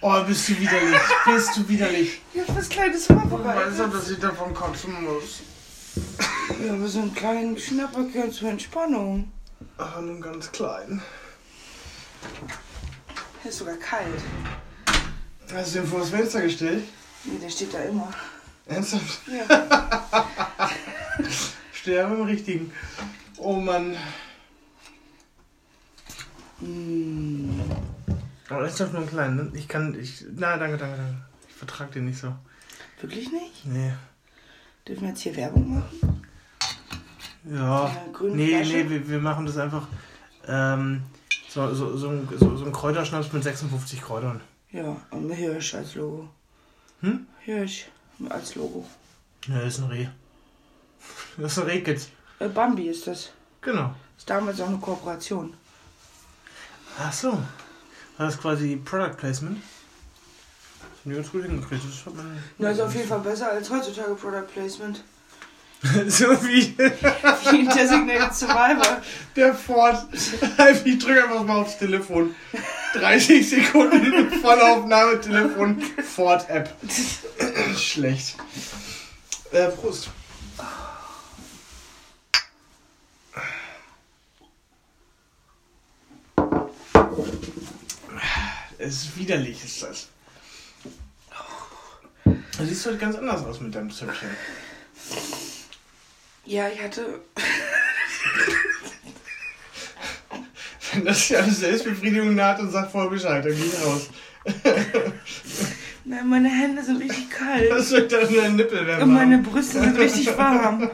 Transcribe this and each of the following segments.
Oh, bist du widerlich. Bist du widerlich. Ich hab was Kleines vorbereitet. doch, dass ich davon kotzen muss. Ja, aber so einen kleinen Schnapperkern zur Entspannung. Aber nun ganz klein. Der ist sogar kalt. Hast du den vor das Fenster gestellt? Nee, der steht da immer. Ernsthaft? Ja. Sterbe im Richtigen. Oh Mann. Mm. Aber das ist doch nur ein klein, ne? Ich kann, ich, na, danke, danke, danke. Ich vertrag den nicht so. Wirklich nicht? Nee. Dürfen wir jetzt hier Werbung machen? Ja. Nee, Flasche? nee, wir, wir machen das einfach, ähm, so, so, so, ein, so, so ein Kräuterschnaps mit 56 Kräutern. Ja, und ein Hirsch als Logo. Hm? Hirsch als Logo. Ja, das ist ein Reh. Das ist ein Rehkitz. Äh, Bambi ist das. Genau. Ist damals auch eine Kooperation. Ach so. War das quasi Product Placement? Das haben die ganz gut hingekriegt. Das hat man. Na, ist auf jeden Fall besser als heutzutage Product Placement. so wie Wie ein Designated Survivor. der Ford. Ich drücke einfach mal aufs Telefon. 30 Sekunden Vollaufnahme Telefon Ford App. Schlecht. Äh, Prost. Es ist widerlich, ist das. Du siehst heute ganz anders aus mit deinem Zöpfchen. Ja, ich hatte. Wenn das ja eine Selbstbefriedigung naht und sagt voll Bescheid, dann geh ich raus. Nein, meine Hände sind richtig kalt. Das wird dann dein Nippel werden. Und meine Brüste sind richtig warm.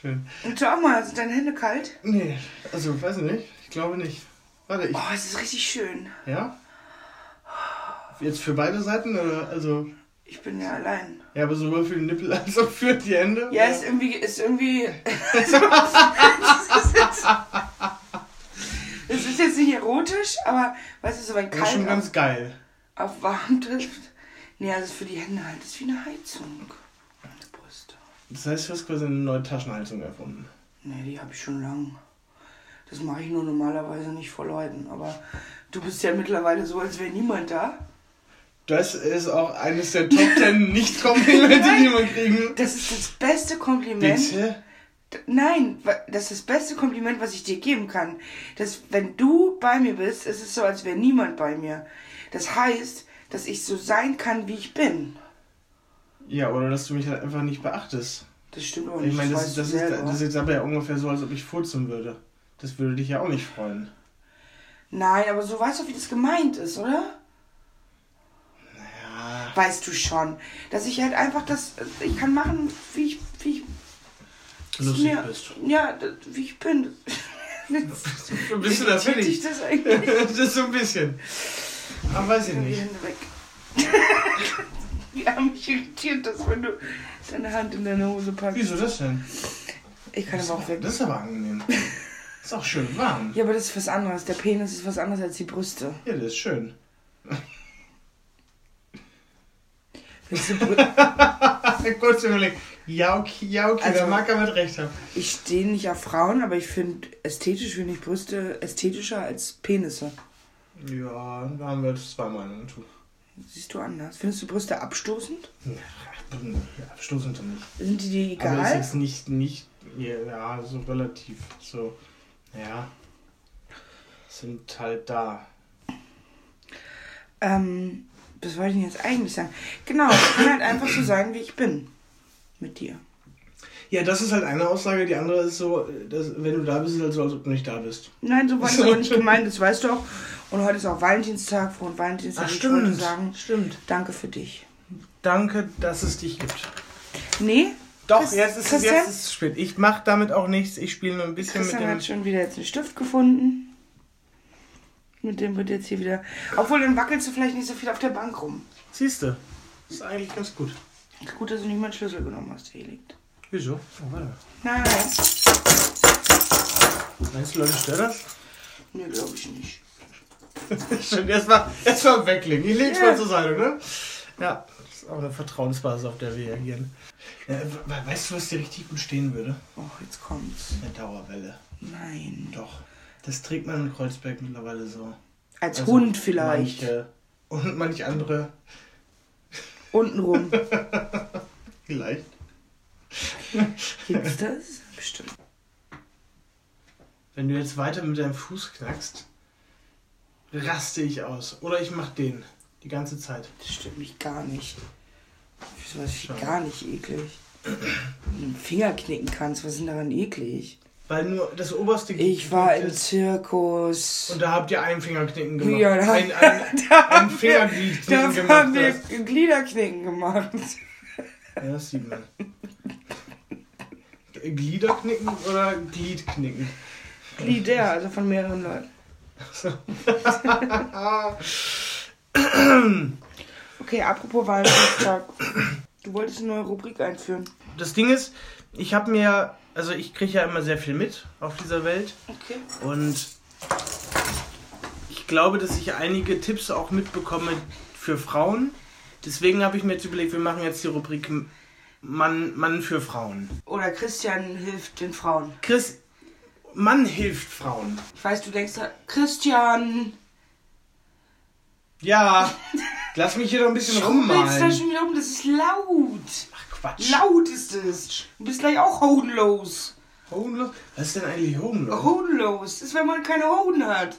Schön. Und schau mal, sind deine Hände kalt? Nee, also weiß ich nicht. Ich glaube nicht. Warte, ich. Oh, es ist richtig schön. Ja? Jetzt für beide Seiten oder also. Ich bin ja allein. Ja, aber sowohl für den Nippel als auch für die Hände? Ja, ist irgendwie. Ist irgendwie. Es ist jetzt- nicht erotisch, aber weißt du, so wenn Das ist schon kalt ganz auf, geil. auf warm trifft. Nee, also für die Hände halt. Das ist wie eine Heizung. Meine Brüste. Das heißt, du hast quasi eine neue Taschenheizung erfunden. Nee, die habe ich schon lang. Das mache ich nur normalerweise nicht vor Leuten. Aber du bist ja mittlerweile so, als wäre niemand da. Das ist auch eines der Top 10 Nicht-Komplimente, die man kriegen. Das ist das beste Kompliment. Bitte? Nein, das ist das beste Kompliment, was ich dir geben kann. Dass, wenn du bei mir bist, ist es so, als wäre niemand bei mir. Das heißt, dass ich so sein kann, wie ich bin. Ja, oder dass du mich halt einfach nicht beachtest. Das stimmt auch nicht. Ich meine, das, du das, ist, das ist jetzt aber ja ungefähr so, als ob ich furzen würde. Das würde dich ja auch nicht freuen. Nein, aber so weißt du, wie das gemeint ist, oder? Ja. Weißt du schon. Dass ich halt einfach das. Ich kann machen, wie ich. Wie ich Lustig mir- bist. Ja, wie ich bin. Bist du da Irritiert fertig? dich das eigentlich? das ist so ein bisschen. Aber weiß ich Die nicht. Hände weg. ja, mich irritiert das, wenn du deine Hand in deine Hose packst. Wieso das denn? Ich kann aber auch weg. Das ist aber angenehm. Ist auch schön warm. Ja, aber das ist was anderes. Der Penis ist was anderes als die Brüste. Ja, das ist schön. Willst du Brü Kurz überlegt. Ja, okay, ja, okay, Also- da mag er mit recht haben. ich stehe nicht auf Frauen, aber ich finde ästhetisch finde ich Brüste ästhetischer als Penisse. Ja, da haben wir jetzt zwei Meinungen zu. Siehst du anders? Findest du Brüste abstoßend? Ja, abstoßend nicht. Sind die dir Aber ist egal? jetzt nicht, nicht, ja, so relativ, so, ja, sind halt da. Ähm, was wollte ich denn jetzt eigentlich sagen? Genau, ich kann halt einfach so sein, wie ich bin. Mit dir. Ja, das ist halt eine Aussage, die andere ist so, dass, wenn du da bist, ist es halt so, als ob du nicht da bist. Nein, so war das aber nicht gemeint, das weißt du auch. Und heute ist auch Valentinstag, frohen Valentinstag. Ich wollte sagen, stimmt. danke für dich. Danke, dass es dich gibt. Nee, Doch, Chris- jetzt ist, es, Christian? jetzt ist es spät. Ich mache damit auch nichts, ich spiele nur ein bisschen Christian mit dem... hat schon wieder jetzt einen Stift gefunden. Mit dem wird jetzt hier wieder. Obwohl, dann wackelst du vielleicht nicht so viel auf der Bank rum. Siehst du, ist eigentlich ganz gut. Gut, dass du nicht meinen Schlüssel genommen hast, der hier liegt. Wieso? Oh, warte. Nein, nein. Meinst du, Leute, stört das? Nee, glaube ich nicht. Stimmt, erstmal erst mal weglegen. Ich leg's Ja. mal zur Seite, ne? Ja, ist auch eine Vertrauensbasis, auf der wir reagieren. Ja, we- weißt du, was dir richtig gut stehen würde? Oh, jetzt kommt's. Eine Dauerwelle. Nein. Doch. Das trägt man in Kreuzberg mittlerweile so. Als Also Hund vielleicht. Manche und manch andere Untenrum. vielleicht. Gibt's das? Bestimmt. Wenn du jetzt weiter mit deinem Fuß knackst, raste ich aus. Oder ich mach den. Die ganze Zeit. Das stimmt mich gar nicht. Wieso was ich Schade. gar nicht eklig. Wenn du den Finger knicken kannst, was ist denn daran eklig? Weil nur das oberste Ich war im ist. Zirkus. Und da habt ihr einen Fingerknicken gemacht. Ja, da- ein, ein, Da ein Fingergliedknicken da haben gemacht. wir Gliederknicken gemacht. Ja, das sieht man. Gliederknicken oder Gliedknicken? Glieder, also von mehreren Leuten. Okay, apropos Valentinstag. Du wolltest eine neue Rubrik einführen. Das Ding ist, ich habe mir, also ich kriege ja immer sehr viel mit auf dieser Welt Okay. und ich glaube, dass ich einige Tipps auch mitbekomme für Frauen. Deswegen habe ich mir jetzt überlegt, wir machen jetzt die Rubrik Mann, Mann für Frauen. Oder Christian hilft den Frauen. Chris, Mann hilft Frauen. Ich weiß, du denkst Christian, Ja, lass mich hier doch ein bisschen schrubbelst da rummalen. schon wieder um, das ist laut. Ach Quatsch. Laut ist es. Du bist gleich auch hodenlos. Hodenlos? Was ist denn eigentlich Hodenlos? Hodenlos, das ist, wenn man keine Hoden hat.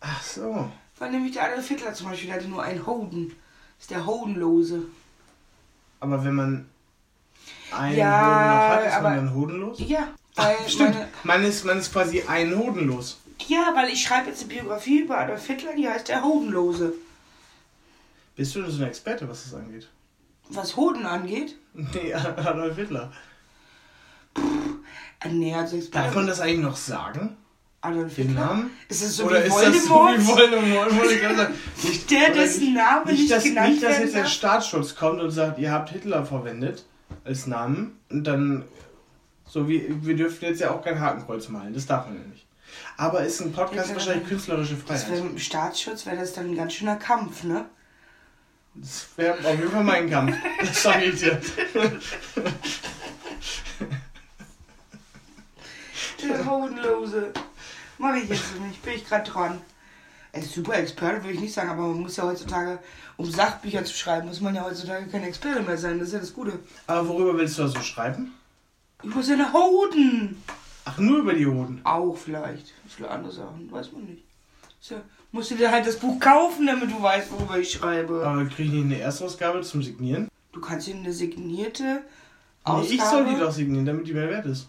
Ach so. Weil nämlich der Adolf Hitler zum Beispiel, der hatte nur einen Hoden. Das ist der Hodenlose. Aber wenn man einen Ja, Hoden noch hat, ist aber- man dann hodenlos? Ja, weil Ach, stimmt. meine, Man ist, man ist quasi ein hodenlos. Ja, weil ich schreibe jetzt eine Biografie über Adolf Hitler, die heißt der Hodenlose. Bist du denn so ein Experte, was das angeht? Was Hoden angeht, Nee, Adolf Hitler. äh, nee, also ich Darf man das eigentlich noch sagen? Adolf Den Hitler? Namen? Ist es so Oder wie ist das so Voldemort? wie Voldemort? Wollte ich sagen. Nicht, Der, dessen Name nicht, nicht, dass, genannt nicht, dass jetzt der? Staatsschutz kommt und sagt, ihr habt Hitler verwendet als Namen und dann so wie wir dürfen jetzt ja auch kein Hakenkreuz malen, das darf man ja nicht. Aber ist ein Podcast Ja, wahrscheinlich künstlerische Das Freiheit. Im Staatsschutz wäre das dann ein ganz schöner Kampf, ne? Das wäre auf jeden Fall mein Kampf. Das sage ich dir. Der Hodenlose. Mach ich jetzt nicht, bin ich gerade dran. Er ist super Experte, würde ich nicht sagen, aber man muss ja heutzutage, um Sachbücher zu schreiben, muss man ja heutzutage kein Experte mehr sein. Das ist ja das Gute. Aber worüber willst du da so schreiben? Über seine Hoden. Ach, nur über die Hoden. Auch vielleicht. Viele andere Sachen, weiß man nicht. So, musst du dir halt das Buch kaufen, damit du weißt, worüber ich schreibe. Aber kriege ich nicht eine Erstausgabe zum Signieren? Du kannst dir eine signierte Nee, Ausgabe... ich soll die doch signieren, damit die mehr wert ist.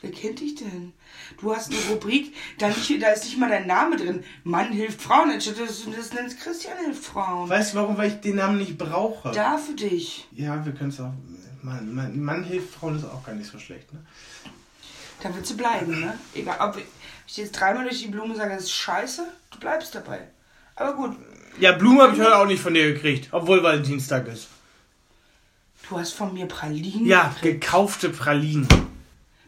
Wer kennt dich denn? Du hast eine Rubrik, da, nicht, da ist nicht mal dein Name drin. Mann hilft Frauen, anstatt dass du das nennst Christian hilft Frauen. Weißt du warum? Weil ich den Namen nicht brauche. Da für dich. Ja, wir können es auch. Mann, Mann, Mann hilft Frauen ist auch gar nicht so schlecht, ne? Da wird sie bleiben, ne? Egal, ob ich jetzt dreimal durch die Blume sage, das ist scheiße, du bleibst dabei. Aber gut, Ja, Blumen habe ich heute auch nicht von dir gekriegt, obwohl Valentinstag ist. du hast von mir Pralinen. Ja, gekaufte Pralinen.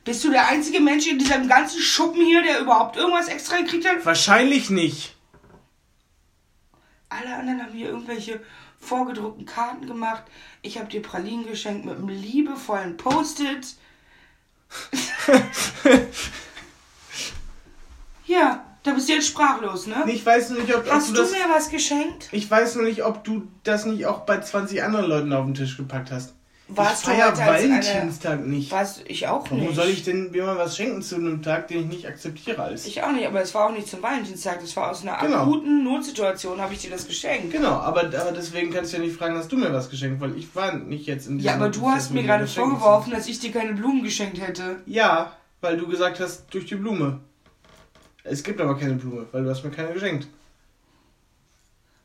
Bist du der einzige Mensch in diesem ganzen Schuppen hier, der überhaupt irgendwas extra gekriegt hat? Wahrscheinlich nicht. Alle anderen haben hier irgendwelche vorgedruckten Karten gemacht. Ich habe dir Pralinen geschenkt mit einem liebevollen Post-it. ja, da bist du jetzt sprachlos, ne? Ich weiß nur nicht, ob, ob Hast du du das. mir was geschenkt? Ich weiß nur nicht, ob du das nicht auch bei 20 anderen Leuten auf den Tisch gepackt hast. Warst ich du feier als eine- Valentinstag nicht. Was? Ich auch Warum nicht. soll ich denn mir mal was schenken zu einem Tag, den ich nicht akzeptiere als? Ich auch nicht, aber es war auch nicht zum Valentinstag. Das war aus einer Genau. akuten Notsituation, habe ich dir das geschenkt. Genau, aber, aber deswegen kannst du ja nicht fragen, hast du mir was geschenkt, weil ich war nicht jetzt in Ja, diesem aber du hast wo mir gerade vorgeworfen, dass ich dir keine Blumen geschenkt hätte. Ja, weil du gesagt hast, durch die Blume. Es gibt aber keine Blume, weil du hast mir keine geschenkt.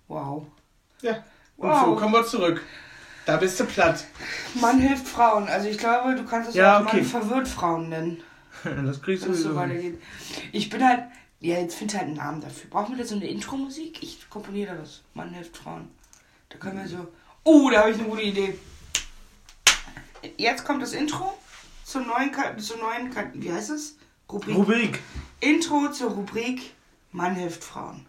Wow. Ja. Und Wow. so kommen wir zurück. Da bist du platt. Mann hilft Frauen. Also ich glaube, du kannst es Ja, auch okay. Mann verwirrt Frauen nennen, Das kriegst du so weitergeht. Ich bin halt, ja, jetzt find halt einen Namen dafür. Brauchen wir da so eine Intro-Musik? Ich komponiere das. Mann hilft Frauen. Da können wir so, oh, da habe ich eine gute Idee. Jetzt kommt das Intro zur neuen, zur neuen wie heißt es? Rubrik. Rubrik. Intro zur Rubrik Mann hilft Frauen.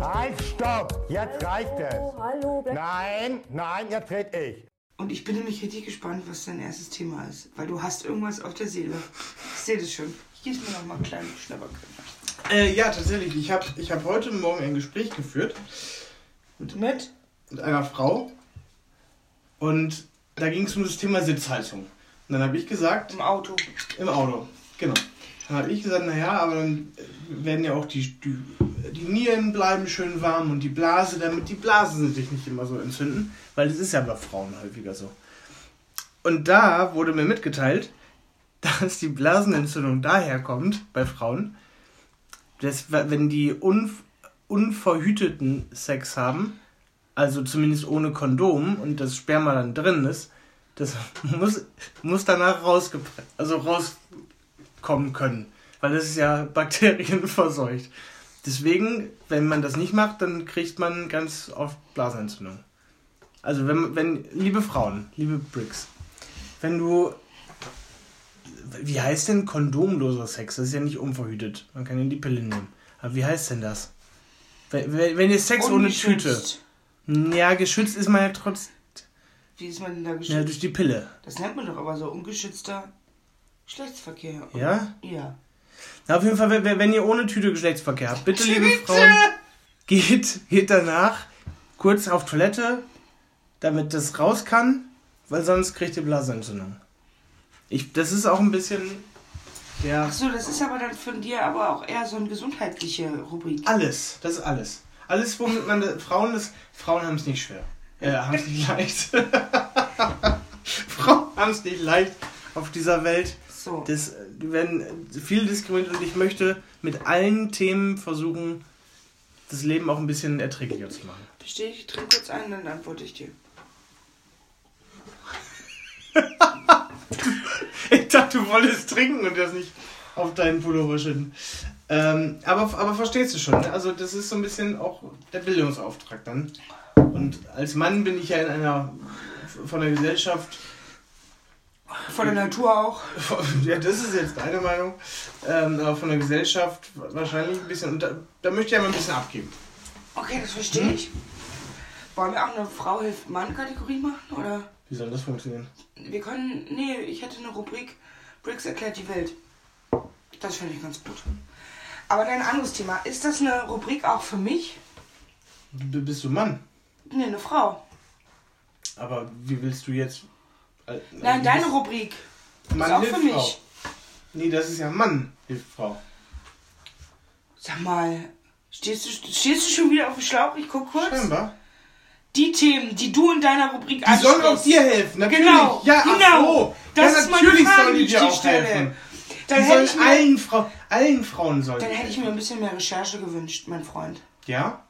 Halt, stopp! Jetzt reicht es! Hallo, bleib Nein, nein, jetzt red ich. Und ich bin nämlich richtig gespannt, was dein erstes Thema ist. Weil du hast irgendwas auf der Seele. Ich sehe das schon. Ich gieße mir noch mal einen kleinen Schnapperkörper. Äh, ja, tatsächlich. Ich habe ich hab heute Morgen ein Gespräch geführt Mit? mit einer Frau. Und da ging es um das Thema Sitzhaltung. Und dann habe ich gesagt, Im Auto. Im Auto, genau. Dann habe ich gesagt, naja, aber dann werden ja auch die, die, die Nieren bleiben schön warm und die Blase, damit die Blasen sich nicht immer so entzünden, weil das ist ja bei Frauen häufiger so. Und da wurde mir mitgeteilt, dass die Blasenentzündung daher kommt bei Frauen, dass wenn die un, unverhüteten Sex haben, also zumindest ohne Kondom und das Sperma dann drin ist, das muss, muss danach rausge also rauskommen können. Weil das ist ja bakterienverseucht. Deswegen, wenn man das nicht macht, dann kriegt man ganz oft Blasenentzündung. Also wenn, wenn, liebe Frauen, liebe Bricks, wenn du, wie heißt denn kondomloser Sex? Das ist ja nicht unverhütet. Man kann ja die Pille nehmen. Aber wie heißt denn das? Wenn, wenn wenn ihr Sex ohne Tüte. Ja, geschützt ist man ja trotz, Wie ist man denn da ja, geschützt? durch die Pille. das nennt man doch aber so ungeschützter Geschlechtsverkehr. oder? Ja? Ja. Na, auf jeden Fall, wenn, wenn ihr ohne Tüte Geschlechtsverkehr habt, bitte, liebe Frauen, geht, geht danach kurz auf Toilette, damit das raus kann, weil sonst kriegt ihr Blasenentzündung. Ich, das ist auch ein bisschen der. Ach so, das ist aber dann von dir aber auch eher so eine gesundheitliche Rubrik. Alles, das ist alles. Alles, womit man. Frauen das. Frauen haben es nicht schwer. Äh, haben es nicht leicht. Frauen haben es nicht leicht auf dieser Welt. So. Das, die werden viel diskriminiert und ich möchte mit allen Themen versuchen, das Leben auch ein bisschen erträglicher zu machen. Verstehe ich, trinke kurz ein, dann antworte ich dir. Ich dachte, du wolltest trinken und das nicht auf deinen Pullover schütten. Ähm, aber, aber verstehst du schon, ne? also das ist so ein bisschen auch der Bildungsauftrag dann. Und als Mann bin ich ja in einer von der Gesellschaft Von der Natur auch. Ja, das ist jetzt deine Meinung. Ähm, aber von der Gesellschaft wahrscheinlich ein bisschen. Und da, da möchte ich ja mal ein bisschen abgeben. Okay, das verstehe ich. Wollen wir auch eine Frau hilft Mann-Kategorie machen? Oder? Wie soll das funktionieren? Wir können. Nee, ich hätte eine Rubrik. Briggs erklärt die Welt. Das finde ich ganz gut. Aber dann ein anderes Thema. Ist das eine Rubrik auch für mich? B bist du Mann? Nee, eine Frau. Aber wie willst du jetzt. äh, Nein, du deine Rubrik. Mann ist auch hilft für mich. Frau. Nee, das ist ja Mann hilft Frau. Sag mal, stehst du, stehst du schon wieder auf dem Schlauch? Ich guck kurz. Scheinbar. Die Themen, die du in deiner Rubrik Die sollen auch dir helfen, natürlich. Genau, ja, ach genau. so. Das ja, ist meine natürlich Frage, sollen die die dir auch helfen. Dann die sollen allen, Frau, allen Frauen sollen Dann hätte ich mir ein bisschen mehr Recherche gewünscht, mein Freund. Ja?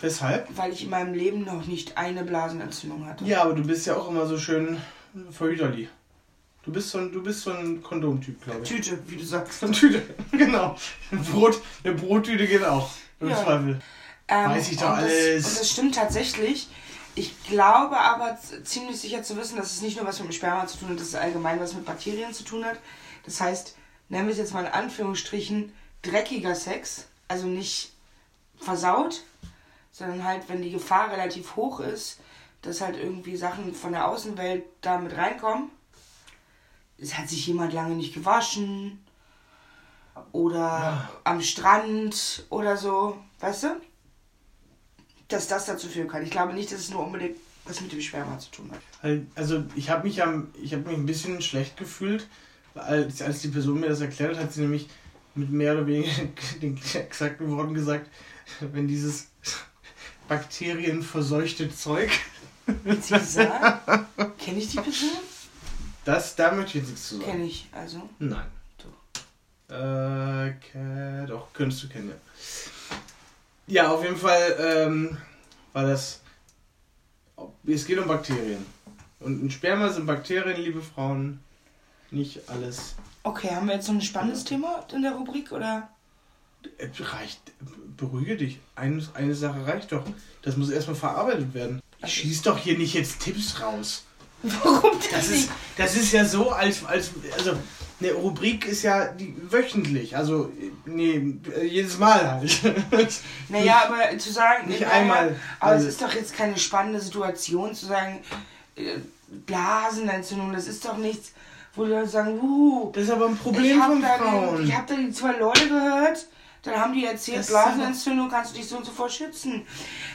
Weshalb? Weil ich in meinem Leben noch nicht eine Blasenentzündung hatte. Ja, aber du bist ja auch immer so schön verhüterli. Du bist so ein, du bist so ein Kondomtyp, glaube ich. Tüte, wie du sagst. Eine Tüte, genau. Ein Brot, eine Brottüte geht auch. Im Ja. Zweifel. Ähm, Weiß ich doch und alles. Das, und das stimmt tatsächlich. Ich glaube aber ziemlich sicher zu wissen, dass es nicht nur was mit dem Sperma zu tun hat, dass es allgemein was mit Bakterien zu tun hat. Das heißt, nennen wir es jetzt mal in Anführungsstrichen dreckiger Sex, also nicht versaut, sondern halt, wenn die Gefahr relativ hoch ist, dass halt irgendwie Sachen von der Außenwelt da mit reinkommen. Es hat sich jemand lange nicht gewaschen oder am Strand oder so, weißt du? Dass das dazu führen kann. Ich glaube nicht, dass es nur unbedingt was mit dem Sperma zu tun hat. Also ich habe mich, am- ich hab mich ein bisschen schlecht gefühlt, als, als die Person mir das erklärt hat, hat sie nämlich mit mehr oder weniger den exakten Worten gesagt, wenn dieses bakterienverseuchte Zeug, kenne ich die Person? das, da möchte ich jetzt nichts zu sagen. Kenne ich, also. Nein. Äh, ke- doch, könntest du kennen, ja. Ja, auf jeden Fall ähm, war das. Es geht um Bakterien. Und in Sperma sind Bakterien, liebe Frauen, nicht alles. Okay, haben wir jetzt noch ein spannendes Thema in der Rubrik oder? Äh, Reicht, beruhige dich. Eine, eine Sache reicht doch. Das muss erstmal verarbeitet werden. Ich schieß doch hier nicht jetzt Tipps raus. Warum Das ist, das ist ja so, als, als also eine Rubrik ist ja die wöchentlich, also nee, jedes Mal halt. Naja, aber zu sagen, Nicht naja, einmal Aber alles. es ist doch jetzt keine spannende Situation zu sagen, äh, Blasenentzündung, das ist doch nichts, wo die Leute sagen, uh, Das ist aber ein Problem von Frauen. den, ich habe da die zwei Leute gehört, dann haben die erzählt, Das Blasenentzündung kannst du dich so und so vor schützen.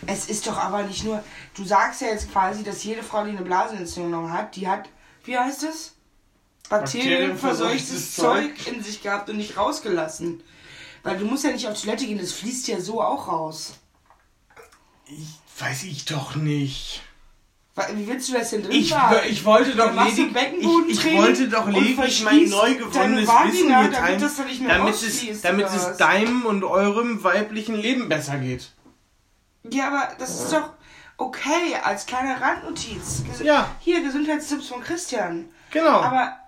Es ist doch aber nicht nur, du sagst ja jetzt quasi, dass jede Frau, die eine Blasenentzündung hat, die hat, wie heißt es? Bakterienverseuchtes Zeug. in sich gehabt und nicht rausgelassen. Weil du musst ja nicht auf Toilette gehen, das fließt ja so auch raus. Ich, weiß ich doch nicht. Wie willst du das denn drin Ich, behalten? ich wollte doch Dann machst du ledig, ich, ich wollte doch lediglich mein neu gewonnenes Wissen Vagina, mitteilen, damit das nicht mehr damit es, damit es deinem und eurem weiblichen Leben besser geht. Ja, aber das ist doch okay, als kleine Randnotiz. Ges Ja. Hier, Gesundheitstipps von Christian. Genau. Aber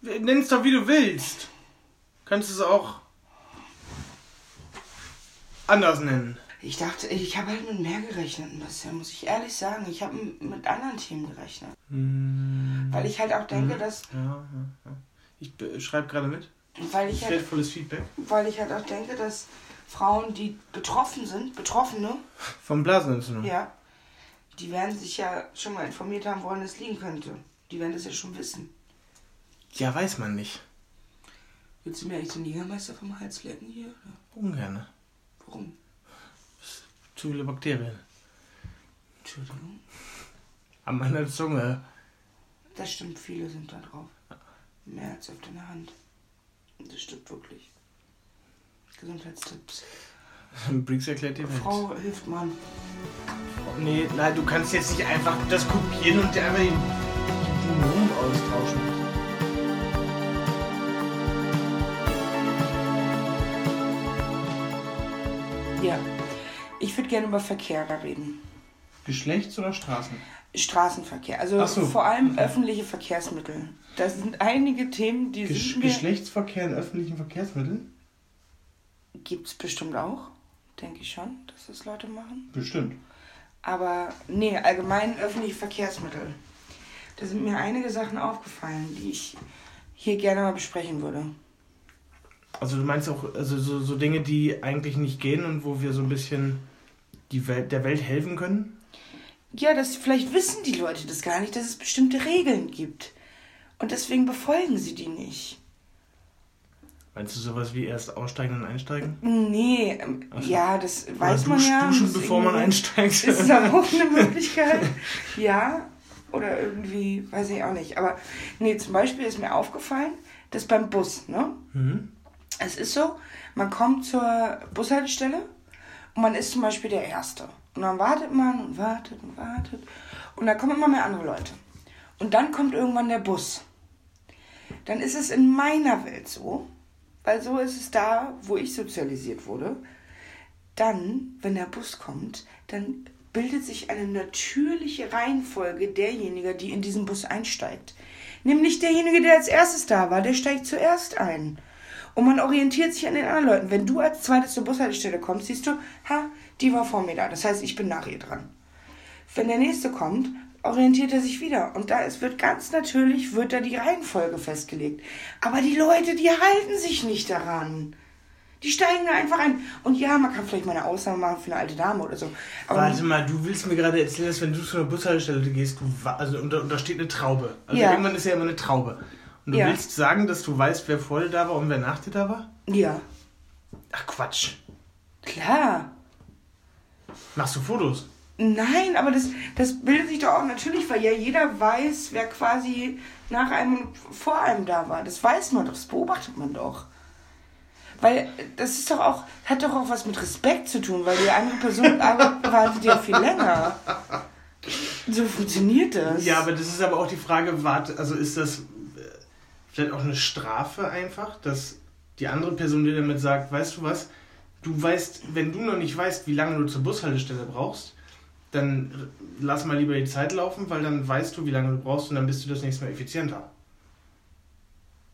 Nenn es doch wie du willst. Kannst es auch anders nennen. Ich dachte, ich habe halt mit mehr gerechnet ein bisschen, muss ich ehrlich sagen. Ich habe mit anderen Themen gerechnet. Hm. Weil ich halt auch denke, dass, Ja, ja, ja. Ich schreibe gerade mit. weil ich halt, Wertvolles Feedback. weil ich halt auch denke, dass Frauen, die betroffen sind, Betroffene, Vom Blasenentzündung. ja, die werden sich ja schon mal informiert haben, woran es liegen könnte. Die werden das ja schon wissen. Ja, weiß man nicht. Willst du mir eigentlich den Jägermeister vom Hals lecken hier? Oder? Ungerne. Warum? Zu viele Bakterien. Entschuldigung. An meiner Zunge. Das stimmt, viele sind da drauf. Mehr als auf deiner Hand. Das stimmt wirklich. Gesundheitstipps. Briggs erklärt dir. Frau hilft Mann. Nee, nein, du kannst jetzt nicht einfach das kopieren und dir einfach die die Nomen austauschen. Ja. Ich würde gerne über Verkehr da reden. Geschlechts- oder Straßen? Straßenverkehr. Also so. vor allem öffentliche Verkehrsmittel. Das sind einige Themen, die Gesch sind mir... Geschlechtsverkehr in öffentlichen Verkehrsmitteln? Gibt es bestimmt auch. Denke ich schon, dass das Leute machen. Bestimmt. Aber nee, allgemein öffentliche Verkehrsmittel. Da sind mir einige Sachen aufgefallen, die ich hier gerne mal besprechen würde. Also du meinst auch also so, so Dinge, die eigentlich nicht gehen und wo wir so ein bisschen die Welt, der Welt helfen können? Ja, das vielleicht wissen die Leute das gar nicht, dass es bestimmte Regeln gibt. Und deswegen befolgen sie die nicht. Meinst du sowas wie erst aussteigen und einsteigen? Nee, ähm, so. ja, das Oder weiß man dusch- ja. Duschen, bevor man einsteigt. Ist da auch eine Möglichkeit? ja. Oder irgendwie, weiß ich auch nicht. Aber nee, zum Beispiel ist mir aufgefallen, dass beim Bus, ne? Mhm. Es ist so, man kommt zur Bushaltestelle und man ist zum Beispiel der Erste. Und dann wartet man und wartet und wartet. Und da kommen immer mehr andere Leute. Und dann kommt irgendwann der Bus. Dann ist es in meiner Welt so, weil so ist es da, wo ich sozialisiert wurde. Dann, wenn der Bus kommt, dann bildet sich eine natürliche Reihenfolge derjenigen, die in diesen Bus einsteigt. Nämlich derjenige, der als erstes da war, der steigt zuerst ein. Und man orientiert sich an den anderen Leuten. Wenn du als zweites zur Bushaltestelle kommst, siehst du, ha, die war vor mir da. Das heißt, ich bin nach ihr dran. Wenn der nächste kommt, orientiert er sich wieder. Und da es wird ganz natürlich, wird da die Reihenfolge festgelegt. Aber die Leute, die halten sich nicht daran. Die steigen da einfach ein. Und ja, man kann vielleicht mal eine Ausnahme machen für eine alte Dame oder so. Aber Warte mal, du willst mir gerade erzählen, dass wenn du zu einer Bushaltestelle gehst, du also und da, und da steht eine Traube. Also Ja. irgendwann ist ja immer eine Traube. Und du Ja. willst sagen, dass du weißt, wer vor dir da war und wer nach dir da war? ja, Ach Quatsch. klar. Machst du Fotos? Nein, aber das, das bildet sich doch auch natürlich, weil ja jeder weiß, wer quasi nach einem und vor einem da war. Das weiß man doch, das beobachtet man doch. Weil das ist doch auch, hat doch auch was mit Respekt zu tun, weil die andere Person wartet ja viel länger. So funktioniert das. Ja, aber das ist aber auch die Frage, warte, also ist das vielleicht auch eine Strafe einfach, dass die andere Person dir damit sagt, weißt du was, du weißt, wenn du noch nicht weißt, wie lange du zur Bushaltestelle brauchst, dann lass mal lieber die Zeit laufen, weil dann weißt du, wie lange du brauchst und dann bist du das nächste Mal effizienter.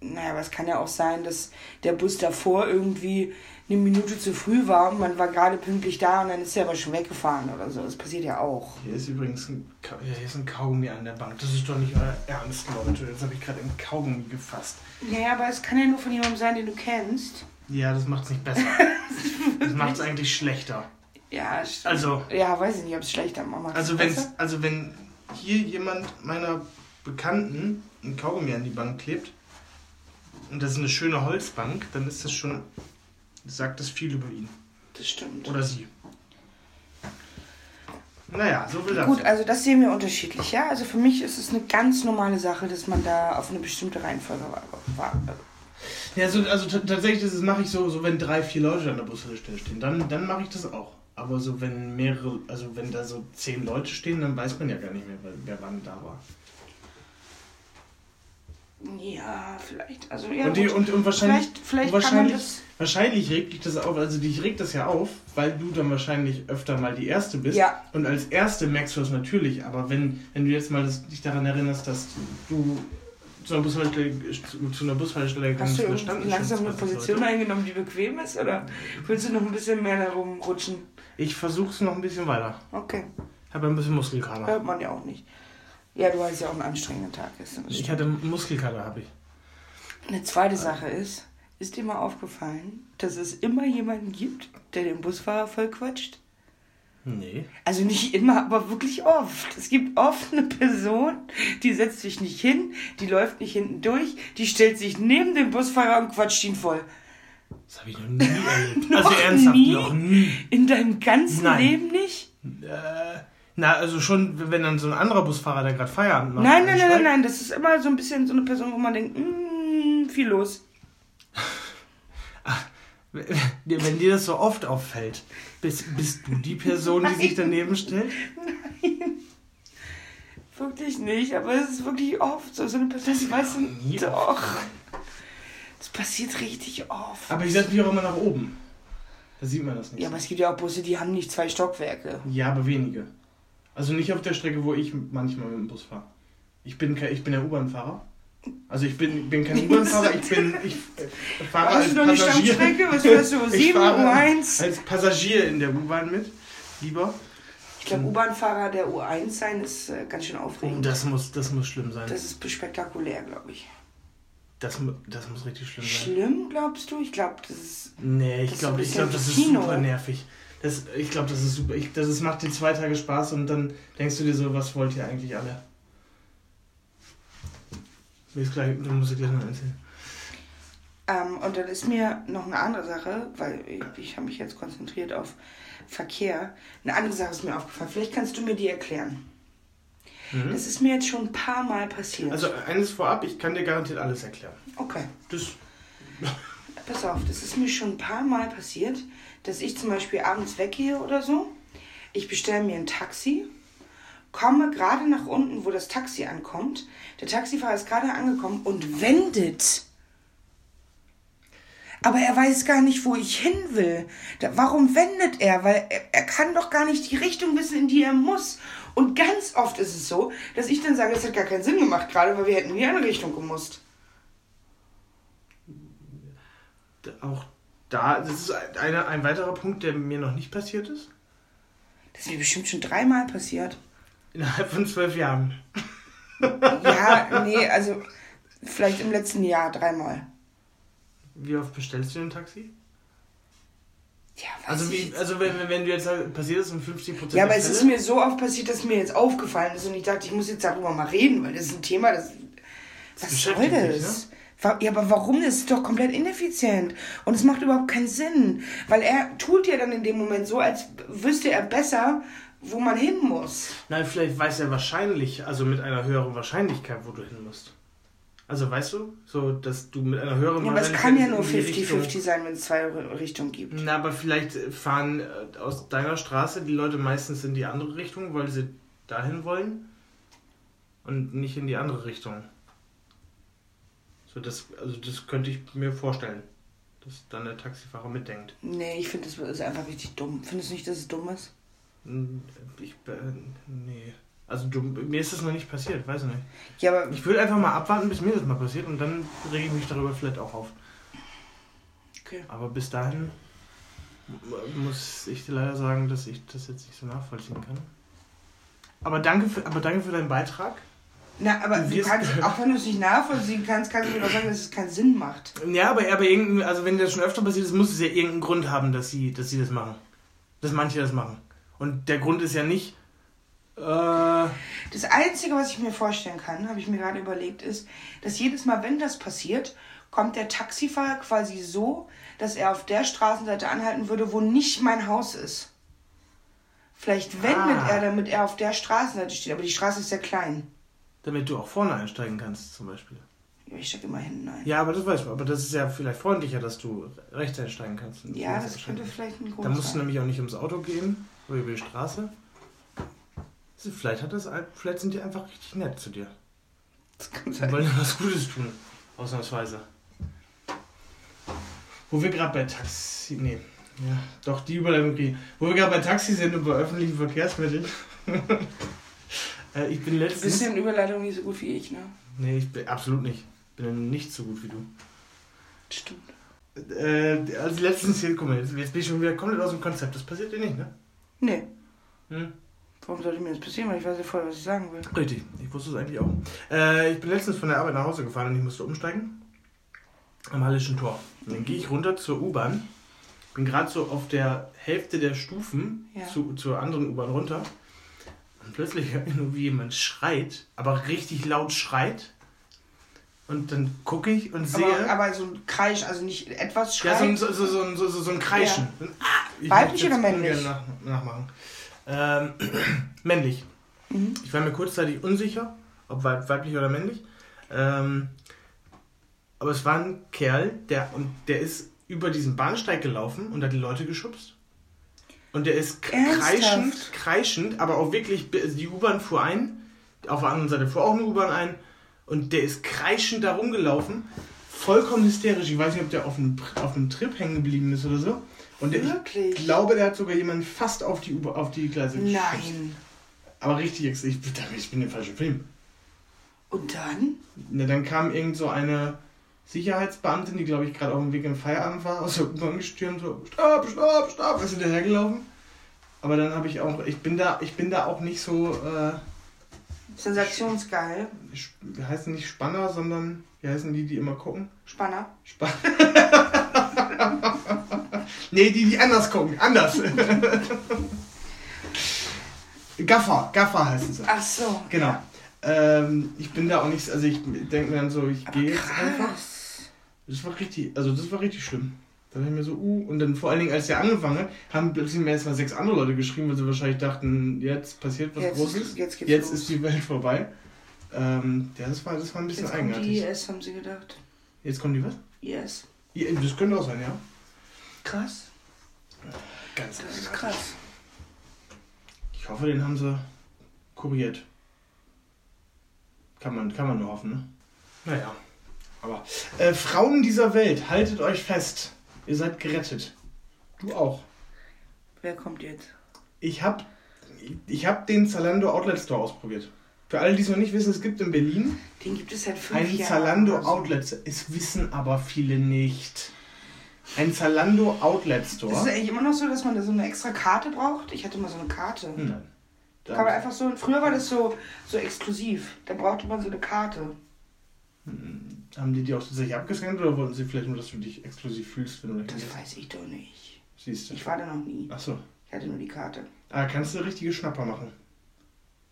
Naja, aber es kann ja auch sein, dass der Bus davor irgendwie eine Minute zu früh war und man war gerade pünktlich da und dann ist er aber schon weggefahren oder so. Das passiert ja auch. Hier ist übrigens ein, Ka ja, hier ist ein Kaugummi an der Bank. Das ist doch nicht euer Ernst, Leute. Jetzt habe ich gerade ein Kaugummi gefasst. Naja, aber es kann ja nur von jemandem sein, den du kennst. Ja, das macht es nicht besser. das macht es eigentlich schlechter. Ja, Also, ja, weiß ich nicht, ob es schlechter macht. also, wenn's, also wenn hier jemand meiner Bekannten ein Kaugummi an die Bank klebt und das ist eine schöne Holzbank, dann ist das schon, sagt das viel über ihn. Das stimmt. Oder sie. Naja, so will das. Gut, also das sehen wir unterschiedlich, ja. Also für mich ist es eine ganz normale Sache, dass man da auf eine bestimmte Reihenfolge war. war. Ja, so, also tatsächlich das mache ich so, so, wenn drei, vier Leute an der Bushaltestelle stehen, dann, dann mache ich das auch. Aber so, wenn mehrere, also wenn da so zehn Leute stehen, dann weiß man ja gar nicht mehr, wer, wer wann da war. Ja, vielleicht. Also ja, und, die, und, und wahrscheinlich, vielleicht, vielleicht wahrscheinlich, das. wahrscheinlich regt dich das auf, also dich regt das ja auf, weil du dann wahrscheinlich öfter mal die Erste bist. Ja. Und als Erste merkst du das natürlich, aber wenn, wenn du jetzt mal das, dich daran erinnerst, dass du zu einer Bushaltestelle, zu einer Bushaltestelle Hast du bist, da irgendwie standen schon langsam eine 20 Position Leute. eingenommen, die bequem ist? Oder willst du noch ein bisschen mehr da rumrutschen? Ich versuch's noch ein bisschen weiter. Okay, Habe ein bisschen Muskelkater. hört man ja auch nicht. Ja, du hast ja auch einen anstrengenden Tag gestern. Ich hatte Muskelkater, habe ich. Eine zweite Sache ist, ist dir mal aufgefallen, dass es immer jemanden gibt, der den Busfahrer voll quatscht? Nee. Also nicht immer, aber wirklich oft. Es gibt oft eine Person, die setzt sich nicht hin, die läuft nicht hinten durch, die stellt sich neben den Busfahrer und quatscht ihn voll. Das habe ich noch nie erlebt. Noch also ernsthaft, nie? noch nie. In deinem ganzen Nein. Leben nicht? Äh, na, also schon, wenn dann so ein anderer Busfahrer, der gerade Feierabend macht. Nein, nein, nein, nein, nein. Das ist immer so ein bisschen so eine Person, wo man denkt, mm, viel los. Wenn dir das so oft auffällt, bist, bist du die Person, die sich daneben stellt? Wirklich nicht, aber es ist wirklich oft so. So eine Person, die weiß nie doch. Das passiert richtig oft. Aber ich setze mich auch immer nach oben. Da sieht man das nicht. ja, aber es gibt ja auch Busse, die haben nicht zwei Stockwerke. Ja, aber wenige. Also nicht auf der Strecke, wo ich manchmal mit dem Bus fahre. Ich bin, kein- ich bin der U-Bahn-Fahrer. Also ich bin, bin kein U-Bahn-Fahrer, ich bin ich fahre als du noch nicht Passagier. Was fährst du? Ich 7 fahre U1? als Passagier in der U-Bahn mit. Lieber. Ich glaube, U-Bahn-Fahrer der U1 sein ist äh, ganz schön Oh, aufregend. das muss, das muss schlimm sein. Das ist spektakulär, glaube ich. Das, das muss richtig schlimm sein. Schlimm, glaubst du? Ich glaube, das ist. Nee, ich glaube, ich glaub, das ist super nervig. Das, ich glaube, das ist super. Ich, das ist, macht dir zwei Tage Spaß und dann denkst du dir so, was wollt ihr eigentlich alle? Mir gleich, du musst gleich noch erzählen. Ähm, und dann ist mir noch eine andere Sache, weil ich, ich habe mich jetzt konzentriert auf Verkehr. Eine andere Sache ist mir aufgefallen. Vielleicht kannst du mir die erklären. Das ist mir jetzt schon ein paar Mal passiert. Mhm. Also eines vorab, ich kann dir garantiert alles erklären. okay. Das, Pass auf, das ist mir schon ein paar Mal passiert, dass ich zum Beispiel abends weggehe oder so. Ich bestelle mir ein Taxi, komme gerade nach unten, wo das Taxi ankommt. Der Taxifahrer ist gerade angekommen und wendet. Aber er weiß gar nicht, wo ich hin will. Da, warum wendet er? Weil er, er kann doch gar nicht die Richtung wissen, in die er muss. Und ganz oft ist es so, dass ich dann sage, das hat gar keinen Sinn gemacht gerade, weil wir hätten in die andere Richtung gemusst. auch da, das ist eine, ein weiterer Punkt, der mir noch nicht passiert ist. Das ist mir bestimmt schon dreimal passiert. Innerhalb von zwölf Jahren. Ja, nee, also vielleicht im letzten Jahr dreimal. Wie oft bestellst du ein Taxi? Ja, weiß Also, wie, also wenn, wenn du jetzt passiert es in 50 Prozent ja, aber es ist mir so oft passiert, dass mir jetzt aufgefallen ist und ich dachte, ich muss jetzt darüber mal reden, weil das ist ein Thema, das. Was soll beschäftigt dich, das? Ja, aber warum? Das ist doch komplett ineffizient. Und es macht überhaupt keinen Sinn. Weil er tut ja dann in dem Moment so, als wüsste er besser, wo man hin muss. Nein, vielleicht weiß er wahrscheinlich, also mit einer höheren Wahrscheinlichkeit, wo du hin musst. Also weißt du, so dass du mit einer höheren Ja, aber es kann ja nur in die Richtung- 50-50 sein, wenn es zwei Richtungen gibt. Na, aber vielleicht fahren äh, aus deiner Straße die Leute meistens in die andere Richtung, weil sie dahin wollen und nicht in die andere Richtung. So das, also das könnte ich mir vorstellen, dass dann der Taxifahrer mitdenkt. Nee, ich finde, das ist einfach richtig dumm. Findest du nicht, dass es dumm ist? Hm, Ich, äh, nee. Also du, mir ist das noch nicht passiert, weiß ich nicht. Ja, aber Ich würde einfach mal abwarten, bis mir das mal passiert und dann rege ich mich darüber vielleicht auch auf. okay. Aber bis dahin muss ich dir leider sagen, dass ich das jetzt nicht so nachvollziehen kann. Aber danke für, aber danke für deinen Beitrag. Na, aber Du kannst, auch wenn du es nicht nachvollziehen kannst, kannst du mir doch sagen, dass es keinen Sinn macht. Ja, aber, aber irgendein, also wenn das schon öfter passiert ist, muss es ja irgendeinen Grund haben, dass sie, dass sie das machen. Dass manche das machen. Und der Grund ist ja nicht. Äh, Das Einzige, was ich mir vorstellen kann, habe ich mir gerade überlegt, ist, dass jedes Mal, wenn das passiert, kommt der Taxifahrer quasi so, dass er auf der Straßenseite anhalten würde, wo nicht mein Haus ist. Vielleicht wendet Ah. er, damit er auf der Straßenseite steht, aber die Straße ist sehr klein. Damit du auch vorne einsteigen kannst, zum Beispiel. Ich steig immer hinten ein. Ja, aber das weiß ich. Aber das ist ja vielleicht freundlicher, dass du rechts einsteigen kannst. Ja, das könnte vielleicht ein Grund Da musst du nämlich auch nicht ums Auto gehen oder über die Straße. Also Vielleicht, hat das, vielleicht sind die einfach richtig nett zu dir. Das kann Die sein. wollen dir was Gutes tun. Ausnahmsweise. Wo wir gerade bei Taxi. Nee. Ja, doch, die Überleitung kriegen. Wo wir gerade bei Taxi sind und bei öffentlichen Verkehrsmitteln. äh, ich bin Du letztens. bist ja in Überleitung nicht so gut wie ich, ne? Nee, ich bin absolut nicht. Ich bin nicht so gut wie du. Stimmt. Äh, als letztens hier, guck mal, jetzt, jetzt bin ich schon wieder komplett aus dem Konzept. Das passiert dir nicht, ne? Nee. Hm? Warum sollte mir das passieren? Weil ich weiß ja vorher, was ich sagen will. Richtig, ich wusste es eigentlich auch. Äh, ich bin letztens von der Arbeit nach Hause gefahren und ich musste umsteigen. Am Hallischen Tor. Und dann gehe ich runter zur U-Bahn. Bin gerade so auf der Hälfte der Stufen Ja. zu, zur anderen U-Bahn runter. Und plötzlich wie jemand schreit, aber richtig laut schreit. Und dann gucke ich und sehe. Aber, aber so ein Kreisch, also nicht etwas Ja, schreien. ein- so, so, so, so, so, so ein Kreischen. Ein Ah, ich Weiblich oder männlich? Nach, nachmachen. Ähm, männlich. Mhm. Ich war mir kurzzeitig unsicher, ob weib, weiblich oder männlich. Ähm, aber es war ein Kerl, der, und der ist über diesen Bahnsteig gelaufen und hat die Leute geschubst. Und der ist Ernsthaft? kreischend, kreischend, aber auch wirklich, die U-Bahn fuhr ein, auf der anderen Seite fuhr auch eine U-Bahn ein und der ist kreischend da rumgelaufen, vollkommen hysterisch. Ich weiß nicht, ob der auf einem, auf einem Trip hängen geblieben ist oder so. Und der, Wirklich? ich glaube, der hat sogar jemanden fast auf die, U auf die Gleise geschubst. Nein. Aber richtig, ich, ich bin im falschen Film. Und dann? Na, dann kam irgend so eine Sicherheitsbeamtin, die glaube ich gerade auf dem Weg im Feierabend war, aus der U-Bahn gestürmt, so, stopp, stopp, stopp, ist hinterhergelaufen. Aber dann habe ich auch, ich bin da, ich bin da auch nicht so, äh, Sensationsgeil. wie heißen nicht Spanner, sondern, wie heißen die, die immer gucken? Spanner. Spanner. nee, die, die anders gucken, anders. Gaffer, Gaffer heißen sie. Ach so. Genau. Ähm, ich bin da auch nicht, also ich denke mir dann so, ich gehe jetzt einfach. Das war richtig, also das war richtig schlimm. Da dachte ich mir so, uh, und dann vor allen Dingen, als der angefangen hat, haben plötzlich mir erst mal sechs andere Leute geschrieben, weil sie wahrscheinlich dachten, jetzt passiert was Jetzt, Großes. jetzt geht's Jetzt los. ist die Welt vorbei. Ähm, ja, das war, das war ein bisschen Jetzt kommt die eigenartig. IS, haben sie gedacht. Jetzt kommt die was? IS. Ja, das könnte auch sein, ja. Krass. Ganz Das ist eigenartig. krass. Ich hoffe, den haben sie kuriert. Kann man, kann man nur hoffen, ne? Naja. Aber äh, Frauen dieser Welt, haltet euch fest. Ihr seid gerettet. Du auch. Wer kommt jetzt? Ich habe ich hab den Zalando Outlet Store ausprobiert. Für alle, die es noch nicht wissen, es gibt in Berlin Den gibt es seit fünf einen Jahren. Zalando oder so. Outlet Store. Es wissen aber viele nicht. Ein Zalando Outlet Ist es Store. eigentlich immer noch so, dass man da so eine extra Karte braucht? Ich hatte mal so eine Karte. Nein. Kann man einfach so, früher war das so, so exklusiv. Da brauchte man so eine Karte. Haben die die auch tatsächlich abgescannt oder wollten sie vielleicht nur, dass du dich exklusiv fühlst, wenn du da Das hingehst? weiß ich doch nicht. Siehst du. Ich war da noch nie. Achso. Ich hatte nur die Karte. Ah, kannst du richtige Schnapper machen.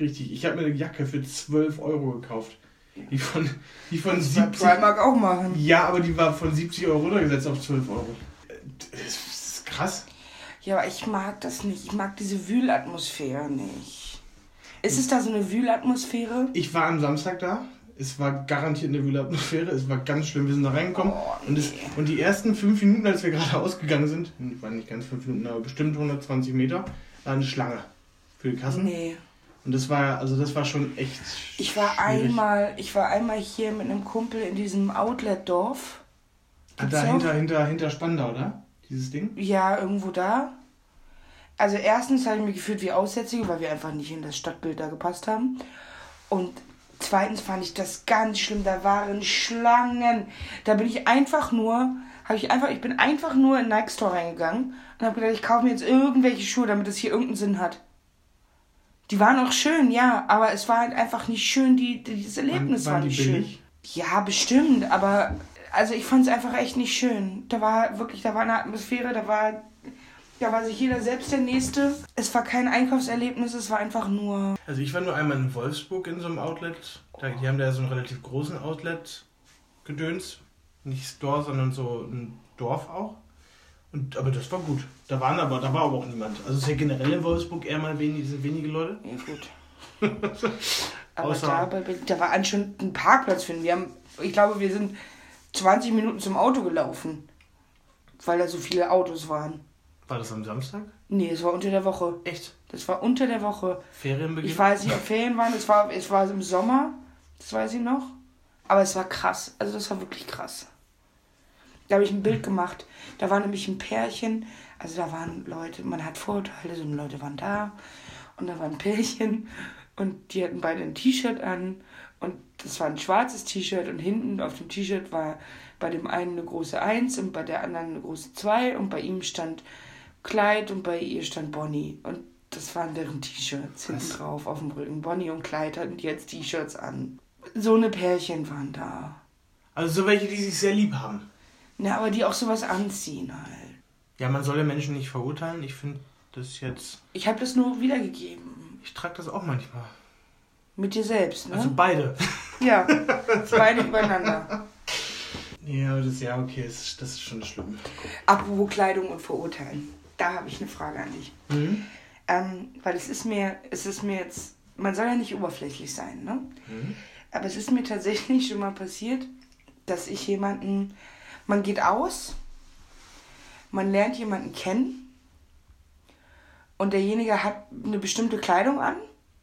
Richtig. Ich habe mir eine Jacke für 12 Euro gekauft. Die von, die von Das bei 70. Primark auch machen. Ja, aber die war von 70 Euro runtergesetzt auf 12 Euro. Das ist krass. Ja, aber ich mag das nicht. Ich mag diese Wühlatmosphäre nicht. Ist es da so eine Wühlatmosphäre? Ich war am Samstag da. Es war garantiert eine Wühlatmosphäre. Es war ganz schlimm. Wir sind da reingekommen. Oh, und, es, nee. und die ersten fünf Minuten, als wir gerade ausgegangen sind, waren nicht ganz fünf Minuten, aber bestimmt 120 Meter, war eine Schlange für die Kassen. Nee. Und das war, also das war schon echt. Ich war schwierig. einmal, ich war einmal hier mit einem Kumpel in diesem Outlet-Dorf. Ah, da hinter, hinter, hinter Spandau, oder? Dieses Ding? Ja, irgendwo da. Also erstens habe ich mich gefühlt wie Aussätzige, weil wir einfach nicht in das Stadtbild da gepasst haben. Und zweitens fand ich das ganz schlimm. Da waren Schlangen. Da bin ich einfach nur, habe ich einfach, ich bin einfach nur in Nike Store reingegangen und habe gedacht, ich kaufe mir jetzt irgendwelche Schuhe, damit es hier irgendeinen Sinn hat. Die waren auch schön, ja, aber es war halt einfach nicht schön, die, die dieses Erlebnis waren war die nicht schön. Ja, bestimmt, aber also ich fand es einfach echt nicht schön. Da war wirklich, da war eine Atmosphäre, da war, da war sich jeder selbst der Nächste. Es war kein Einkaufserlebnis, es war einfach nur. Also ich war nur einmal in Wolfsburg in so einem Outlet. Da, die haben da so einen relativ großen Outlet-Gedöns. Nicht Store, sondern so ein Dorf auch. Und, aber das war gut. Da waren aber, da war aber auch niemand. Also es ist ja generell in Wolfsburg eher mal wenig, sind wenige Leute. Ja, gut. aber Außer- da, bei- da war an schon ein Parkplatz finden. Wir haben, ich glaube, wir sind 20 Minuten zum Auto gelaufen, weil da so viele Autos waren. War das am Samstag? Nee, es war unter der Woche. Echt? Das war unter der Woche. Ferienbeginn? Ich weiß nicht, ob Ferien waren. Es war, es war im Sommer. Das weiß ich noch. Aber es war krass. Also das war wirklich krass. Da habe ich ein Bild gemacht. Da war nämlich ein Pärchen. Also da waren Leute, man hat Vorurteile, so Leute waren da. Und da war ein Pärchen. Und die hatten beide ein T-Shirt an. Und das war ein schwarzes T-Shirt. Und hinten auf dem T-Shirt war bei dem einen eine große 1 und bei der anderen eine große 2. Und bei ihm stand Kleid und bei ihr stand Bonnie. Und das waren deren T-Shirts hinten drauf auf dem Rücken. Bonnie und Kleid hatten die jetzt T-Shirts an. So eine Pärchen waren da. Also so welche, die sich sehr lieb haben. Na, aber die auch sowas anziehen halt. Ja, man soll ja Menschen nicht verurteilen. Ich finde das jetzt... Ich habe das nur wiedergegeben. Ich trage das auch manchmal. Mit dir selbst, ne? Also beide. ja, beide übereinander. Ja, das ja okay, das, ist- das ist schon schlimm. Apropos Kleidung und Verurteilen. Da habe ich eine Frage an dich. Mhm. Ähm, weil es ist mir, es ist mir jetzt, man soll ja nicht oberflächlich sein, ne? Mhm. Aber es ist mir tatsächlich schon mal passiert, dass ich jemanden, man geht aus, man lernt jemanden kennen und derjenige hat eine bestimmte Kleidung an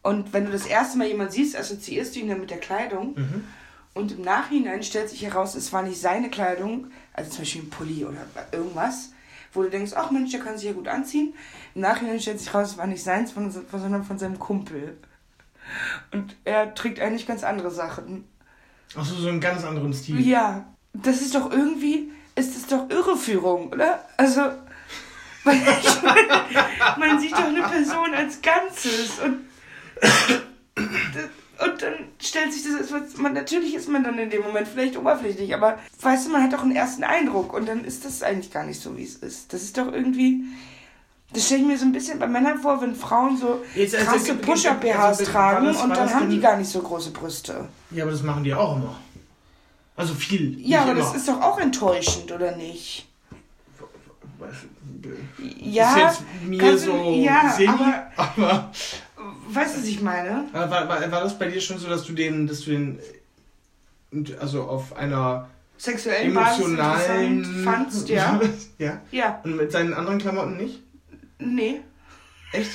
und wenn du das erste Mal jemanden siehst, assoziierst du ihn dann mit der Kleidung Mhm. und im Nachhinein stellt sich heraus, es war nicht seine Kleidung, also zum Beispiel ein Pulli oder irgendwas, wo du denkst, ach Mensch, der kann sich ja gut anziehen. Im Nachhinein stellt sich raus, es war nicht seins, sondern von seinem Kumpel. Und er trägt eigentlich ganz andere Sachen. Achso, so einen ganz anderen Stil. Ja, das ist doch irgendwie, ist das doch Irreführung, oder? Also, weil ich meine, man sieht doch eine Person als Ganzes und, und dann stellt sich das, man, natürlich ist man dann in dem Moment vielleicht oberflächlich, aber weißt du, man hat doch einen ersten Eindruck und dann ist das eigentlich gar nicht so, wie es ist. Das ist doch irgendwie, das stelle ich mir so ein bisschen bei Männern vor, wenn Frauen so Jetzt, also, krasse Push-Up-BHs also, tragen das- und dann das haben die gar nicht so große Brüste. Ja, aber das machen die auch immer. Also viel. Ja, aber das immer. ist doch auch enttäuschend, oder nicht? Ist Ja, jetzt mir kannst du- so ja, semi, aber- aber Weißt du, was ich meine? War, war, war das bei dir schon so, dass du den, dass du den, also auf einer Sexuellen emotionalen fandst, ja? ja. Ja, Und mit seinen anderen Klamotten nicht? nee, Echt?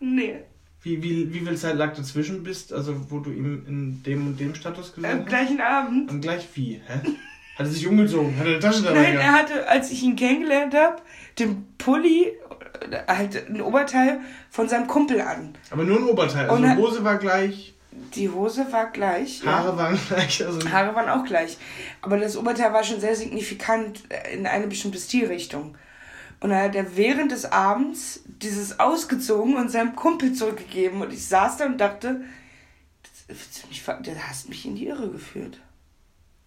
nee. Wie, wie, wie viel Zeit lag dazwischen bist, also wo du ihm in dem und dem Status gesehen Am hast? gleichen Abend. Und gleich wie? Hä? Hat er sich umgezogen? Hat er eine Tasche dabei Nein, er gehabt? hatte, als ich ihn kennengelernt habe, den Pulli, halt ein Oberteil von seinem Kumpel an. Aber nur ein Oberteil. Also er- Hose war gleich, Die Hose war gleich. Haare Ja. waren gleich. Also Haare waren auch gleich. Aber das Oberteil war schon sehr signifikant in eine bestimmte Stilrichtung. Und dann hat er während des Abends dieses ausgezogen und seinem Kumpel zurückgegeben. Und ich saß da und dachte, du hast mich in die Irre geführt.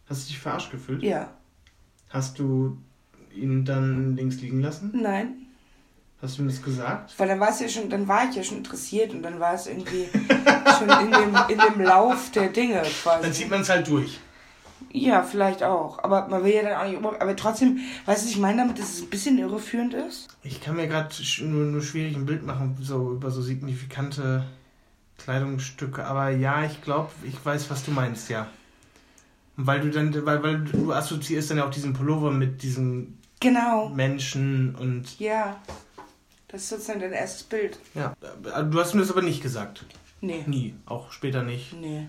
hast du dich verarscht gefühlt? Ja. Hast du ihn dann links liegen lassen? Nein. Hast du ihm das gesagt? Weil dann war es ja schon, dann war ich ja schon interessiert und dann war es irgendwie schon in dem, in dem Lauf der Dinge quasi. Dann zieht man es halt durch. Ja, vielleicht auch. Aber man will ja dann auch nicht. Aber trotzdem, weißt du, was ich meine damit, dass es ein bisschen irreführend ist? Ich kann mir gerade nur, nur schwierig ein Bild machen, so über so signifikante Kleidungsstücke. Aber ja, ich glaube, ich weiß, was du meinst, ja. Weil du dann, weil, weil du assoziierst dann ja auch diesen Pullover mit diesen Genau. Menschen und Ja. Das ist sozusagen dein erstes Bild. ja. Du hast mir das aber nicht gesagt. Nee. Nie. Auch später nicht. Nee.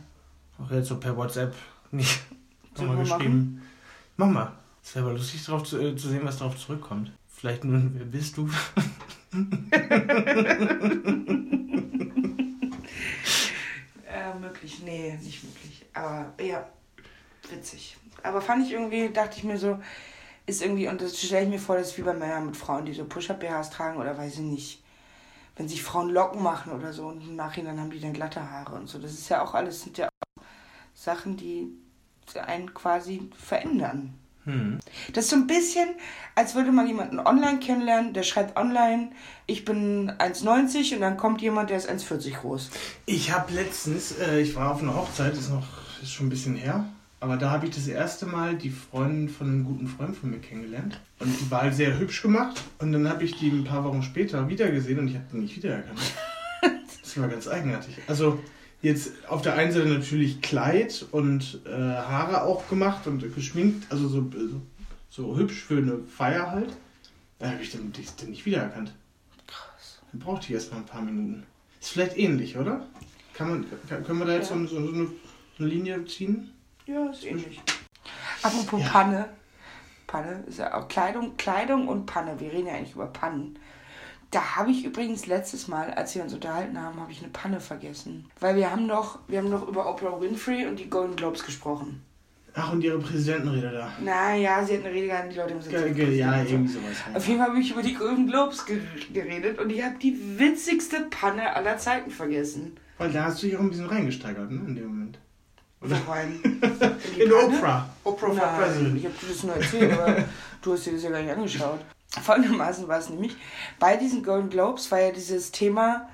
Auch jetzt so per WhatsApp nicht nochmal geschrieben. Mach mal. Es wäre aber lustig drauf zu, äh, zu sehen, was darauf zurückkommt. Vielleicht nur, wer bist du? äh, möglich, nee, nicht möglich. Aber ja, witzig. Aber fand ich irgendwie, dachte ich mir so, ist irgendwie, und das stelle ich mir vor, das ist wie bei Männern mit Frauen, die so Push-Up-BHs tragen oder weiß ich nicht. Wenn sich Frauen Locken machen oder so und im Nachhinein haben die dann glatte Haare und so. Das ist ja auch alles, sind ja auch Sachen, die einen quasi verändern. Hm. Das ist so ein bisschen, als würde man jemanden online kennenlernen, der schreibt online, ich bin 1,90 und dann kommt jemand, der ist 1,40 groß. Ich habe letztens, äh, ich war auf einer Hochzeit, ist noch ist schon ein bisschen her, aber da habe ich das erste Mal die Freundin von einem guten Freund von mir kennengelernt. Und die war halt sehr hübsch gemacht. Und dann habe ich die ein paar Wochen später wieder gesehen und ich habe die nicht wiedererkannt. Das war ganz eigenartig. Also jetzt auf der einen Seite natürlich Kleid und äh, Haare auch gemacht und geschminkt, also so, so, so hübsch für eine Feier halt. Da habe ich den, den nicht wiedererkannt. Krass. Dann brauchte ich erst mal ein paar Minuten. Ist vielleicht ähnlich, oder? Kann man, kann, können wir da jetzt Ja. so, so, so eine Linie ziehen? Ja, ist ähnlich. Apropos Ja. Panne. Panne ist ja auch Kleidung, Kleidung und Panne. Wir reden ja eigentlich über Pannen. Da habe ich übrigens letztes Mal, als wir uns unterhalten haben, habe ich eine Panne vergessen. Weil wir haben noch, wir haben noch über Oprah Winfrey und die Golden Globes gesprochen. Ach, und ihre Präsidentenrede da. Naja, sie hat eine Rede gehalten, die Leute müssen jetzt ge ja, irgendwie sowas. Ja. Auf jeden Fall habe ich über die Golden Globes ge geredet und ich habe die witzigste Panne aller Zeiten vergessen. Weil da hast du dich auch ein bisschen reingesteigert, ne, in dem Moment. Rein? die In Panne? Oprah. Oprah for Nein, President. ich habe dir das nur erzählt, aber du hast dir das ja gar nicht angeschaut. Folgendermaßen war es nämlich, bei diesen Golden Globes war ja dieses Thema,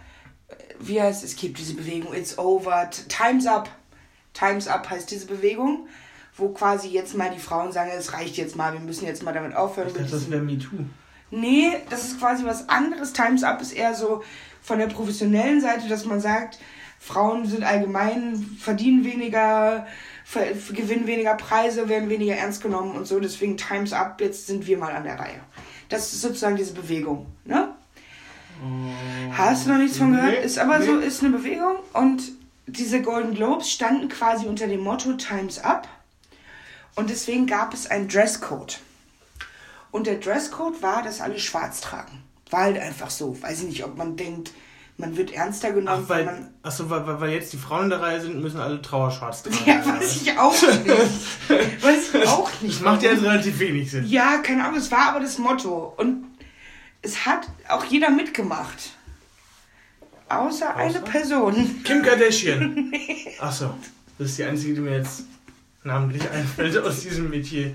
äh, wie heißt es, es gibt diese Bewegung, it's over, time's up. Time's up heißt diese Bewegung, wo quasi jetzt mal die Frauen sagen, es reicht jetzt mal, wir müssen jetzt mal damit aufhören. Ich dachte, das wäre MeToo. Nee, das ist quasi was anderes. Time's Up ist eher so von der professionellen Seite, dass man sagt, Frauen sind allgemein, verdienen weniger, ver gewinnen weniger Preise, werden weniger ernst genommen und so. Deswegen Time's Up, jetzt sind wir mal an der Reihe. Das ist sozusagen diese Bewegung. Ne? Hast du noch nichts von gehört? Nee, ist aber nee. so, ist eine Bewegung. Und diese Golden Globes standen quasi unter dem Motto Time's Up. Und deswegen gab es einen Dresscode. Und der Dresscode war, dass alle schwarz tragen. War halt einfach so. Weiß ich nicht, ob man denkt, man wird ernster Ach, genommen, wenn weil, man. achso, weil, weil, weil jetzt die Frauen in der Reihe sind, müssen alle Trauerschwarz tragen. Ja, weiß ich auch nicht. weiß ich auch nicht. Das macht ja jetzt relativ wenig Sinn. Ja, keine Ahnung, es war aber das Motto. Und es hat auch jeder mitgemacht. Außer, eine Person. Kim Kardashian. Achso, das ist die einzige, die mir jetzt namentlich einfällt aus diesem Metier.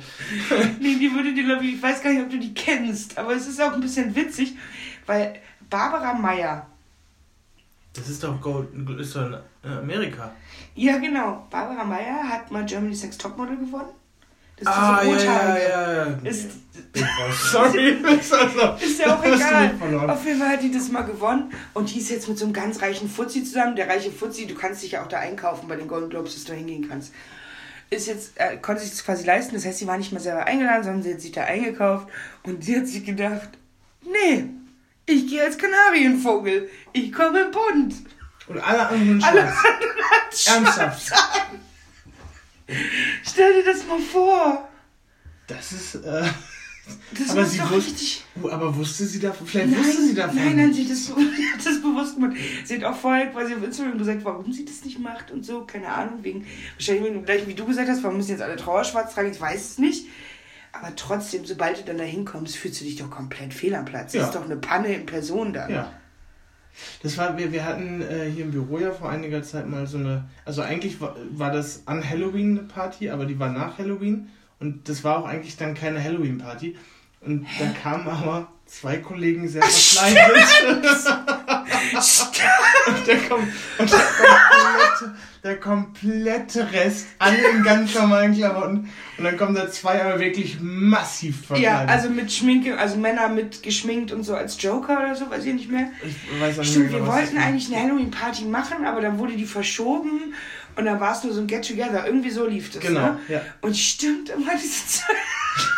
Nee, die würde dir, glaube ich, ich weiß gar nicht, ob du die kennst, aber es ist auch ein bisschen witzig, weil Barbara Meyer, Das ist doch, Gold, ist doch in Amerika. ja genau, Barbara Meyer hat mal Germany's Next Topmodel gewonnen. Das ist Ah, diese ja, ja, ja, ja. Ist. Sorry. ist, also, ist ja auch egal. Auf jeden Fall hat die das mal gewonnen und die ist jetzt mit so einem ganz reichen Fuzzi zusammen. Der reiche Fuzzi, du kannst dich ja auch da einkaufen bei den Golden Globes, dass du da hingehen kannst. Ist jetzt, äh, konnte sich das quasi leisten, das heißt, sie war nicht mal selber eingeladen, sondern sie hat sich da eingekauft und sie hat sich gedacht, nee, ich gehe als Kanarienvogel, ich komme bunt. Und alle anderen Alle schwarz. anderen schwarz Ernsthaft? an. Stell dir das mal vor. Das ist, äh, Das Aber sie wusste- richtig... aber wusste sie davon? Vielleicht wusste sie davon. Nein, nein, sie hat das, hat das bewusst gemacht. Sie hat auch vorher quasi auf Instagram gesagt, warum sie das nicht macht und so. Keine Ahnung, wegen, wahrscheinlich gleich wie du gesagt hast, warum müssen jetzt alle Trauerschwarz tragen, ich weiß es nicht. Aber trotzdem, sobald du dann da hinkommst, fühlst du dich doch komplett fehl am Platz. Ja. Das ist doch eine Panne in Person dann. Ja. Das war, wir, wir hatten äh, hier im Büro ja vor einiger Zeit mal so eine, also eigentlich war, war das an Halloween eine Party, aber die war nach Halloween und das war auch eigentlich dann keine Halloween-Party. Und da kamen aber zwei Kollegen sehr verkleidet. und der, kom und der, komplette, der komplette Rest, alle in ganz normalen Klamotten. Und dann kommen da zwei aber wirklich massiv Ja, verkleidet. also mit Schminke, also Männer mit geschminkt und so als Joker oder so, weiß ich nicht mehr. ich weiß auch nicht Stimmt, wir wollten eigentlich eine Halloween-Party machen, aber dann wurde die verschoben und dann war es nur so ein Get-Together. Irgendwie so lief das. Genau, ne? ja. Und stimmt immer diese Zeit.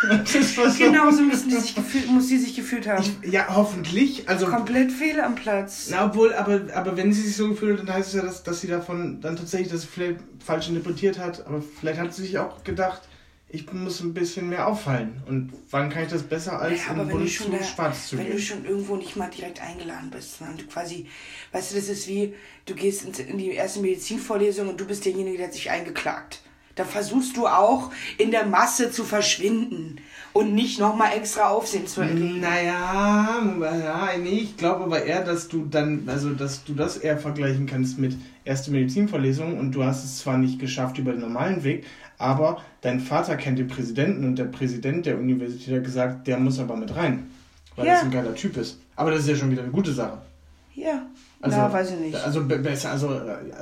Genau so müssen die sich gefühlt, muss sie sich gefühlt haben. Ich, ja, hoffentlich. Also, Komplett fehl am Platz. na, obwohl, aber, aber wenn sie sich so gefühlt hat, dann heißt es ja, dass, dass sie davon dann tatsächlich das vielleicht falsch interpretiert hat. Aber vielleicht hat sie sich auch gedacht, ich muss ein bisschen mehr auffallen. Und wann kann ich das besser als Ja, bunt schon zu da, schwarz zu wenn gehen? du schon irgendwo nicht mal direkt eingeladen bist, sondern du quasi, weißt du, das ist wie, du gehst in, die erste Medizinvorlesung und du bist derjenige, der hat sich eingeklagt. Da versuchst du auch in der Masse zu verschwinden und nicht nochmal extra Aufsehen zu erregen. Naja, ja, nee, ich glaube aber eher, dass du dann, also dass du das eher vergleichen kannst mit erste Medizinvorlesung und du hast es zwar nicht geschafft über den normalen Weg, aber dein Vater kennt den Präsidenten und der Präsident der Universität hat gesagt, der muss aber mit rein, weil Ja. das ein geiler Typ ist. Aber das ist ja schon wieder eine gute Sache. Ja, Also, na, weiß ich nicht. Also be- besser, also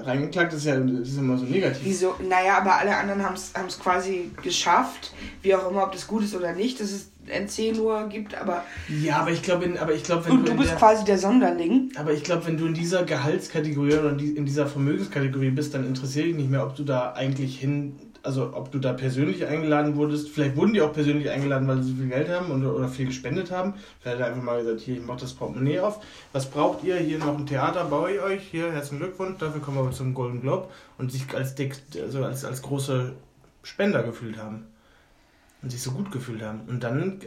reingeklagt ist ja ist immer so negativ. Wieso? Naja, aber alle anderen haben es quasi geschafft. Wie auch immer, ob das gut ist oder nicht, dass es NC nur gibt, aber. Ja, aber ich glaube, aber ich glaube, wenn du du in bist der, quasi der Sonderling. Aber ich glaube, wenn du in dieser Gehaltskategorie oder in dieser Vermögenskategorie bist, dann interessiert dich nicht mehr, ob du da eigentlich hin, also ob du da persönlich eingeladen wurdest. Vielleicht wurden die auch persönlich eingeladen, weil sie so viel Geld haben oder, oder viel gespendet haben. Vielleicht einfach mal gesagt, hier, ich mach das Portemonnaie auf. Was braucht ihr? Hier noch ein Theater, baue ich euch. Hier, herzlichen Glückwunsch, dafür kommen wir zum Golden Globe. Und sich als, also als, als große Spender gefühlt haben. Und sich so gut gefühlt haben. Und dann,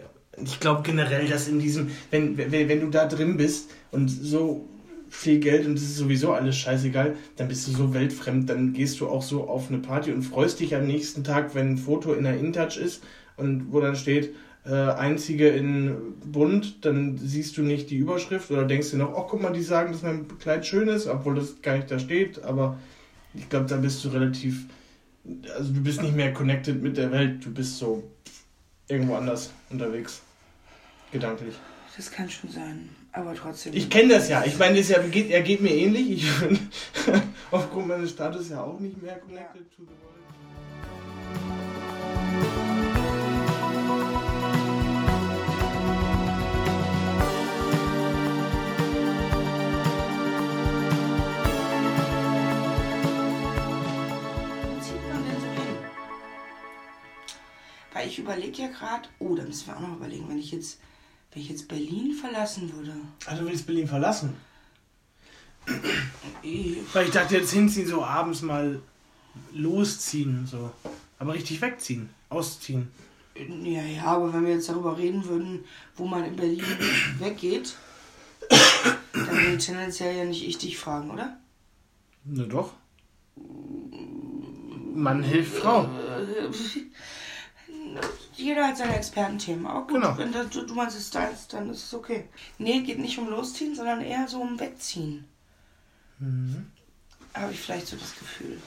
ich glaube generell, dass in diesem, wenn, wenn, wenn du da drin bist und so viel Geld und es ist sowieso alles scheißegal, dann bist du so weltfremd, dann gehst du auch so auf eine Party und freust dich am nächsten Tag, wenn ein Foto in der InTouch ist und wo dann steht, äh, einzige in bunt, dann siehst du nicht die Überschrift oder denkst dir noch, oh guck mal, die sagen, dass mein Kleid schön ist, obwohl das gar nicht da steht, aber ich glaube, da bist du relativ, also du bist nicht mehr connected mit der Welt, du bist so irgendwo anders unterwegs, gedanklich. Das kann schon sein. Aber trotzdem. Ich kenne das ja. Ich meine, das ja, geht, er geht mir ähnlich. Ich bin aufgrund meines Status ja auch nicht mehr connected to the world. Weil ich überlege ja gerade, oh, da müssen wir auch noch überlegen, wenn ich jetzt, wenn ich jetzt Berlin verlassen würde. Ah, du willst Berlin verlassen? Weil ich dachte, jetzt hinziehen, so abends mal losziehen, so. Aber richtig wegziehen, ausziehen. Ja, ja, aber wenn wir jetzt darüber reden würden, wo man in Berlin weggeht, dann würde tendenziell ja nicht ich dich fragen, oder? Na doch. Mann hilft Frau. Jeder hat seine Expertenthemen. Aber gut, Genau. wenn das, du, du meinst es ist deins, dann ist es okay. Nee, geht nicht um Losziehen, sondern eher so um Wegziehen. Mhm. Habe ich vielleicht so das Gefühl.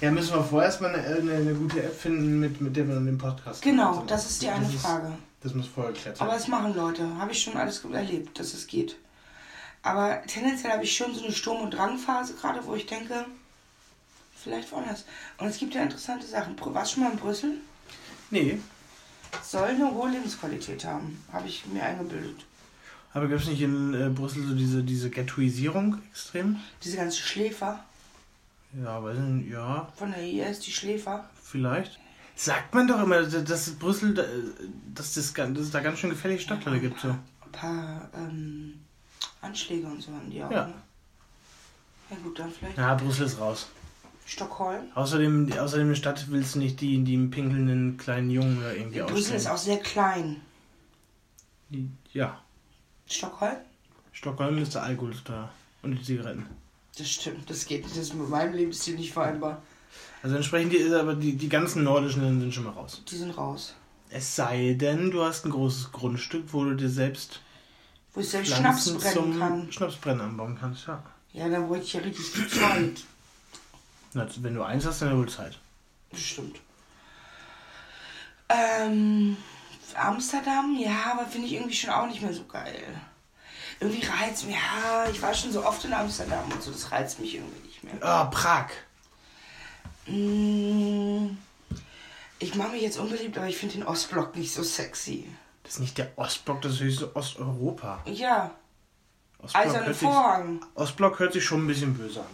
Ja, müssen wir vorerst mal eine, eine, eine gute App finden, mit, mit der wir dann den Podcast Genau, machen. das ist die eine Das ist- Frage. Das muss vorher geklärt Aber sein. es machen Leute. Habe ich schon alles erlebt, dass es geht. Aber tendenziell habe ich schon so eine Sturm- und Drangphase gerade, wo ich denke, vielleicht woanders. Und es gibt ja interessante Sachen. Warst du schon mal in Brüssel? Nee, Soll eine hohe Lebensqualität haben, habe ich mir eingebildet. aber gibt es nicht in äh, Brüssel so diese, diese Ghettoisierung extrem? Diese ganzen Schläfer Ja, weiß nicht, ja, von der IS, die Schläfer. vielleicht. Sagt man doch immer, dass Brüssel, da- dass, das, dass es da ganz schön gefährliche Stadtteile gibt. So. Ein paar ähm, Anschläge und so haben die auch. Ja. Ne? Ja gut, dann vielleicht Ja, Brüssel ist raus. Stockholm. Außerdem, außerdem eine Stadt willst du nicht die, die einen pinkelnden kleinen Jungen da irgendwie Brüssel ist ausstellen. auch sehr klein. Ja, Stockholm? Stockholm ist der Alkohol da und die Zigaretten. Das stimmt, das geht nicht. Das ist mit meinem Lebensstil nicht vereinbar. Also entsprechend, die, aber die, die ganzen nordischen Länder sind schon mal raus. Die sind raus. Es sei denn, du hast ein großes Grundstück, wo du dir selbst Wo ich selbst Schnaps brennen kann. Schnapsbrennen anbauen kannst, ja. Ja, dann wollte ich ja richtig viel Zeit. Wenn du eins hast, dann wohl Zeit. Bestimmt. Ähm, Amsterdam, ja, aber finde ich irgendwie schon auch nicht mehr so geil. Irgendwie reizt mich, ja, ich war schon so oft in Amsterdam und so, das reizt mich irgendwie nicht mehr. Ah, Prag. Mm, Ich mache mich jetzt unbeliebt, aber ich finde den Ostblock nicht so sexy. Das ist nicht der Ostblock, das ist höchste Osteuropa. Ja, Ostblock eiserner hört, sich, Vorhang. Ostblock hört sich schon ein bisschen böse an.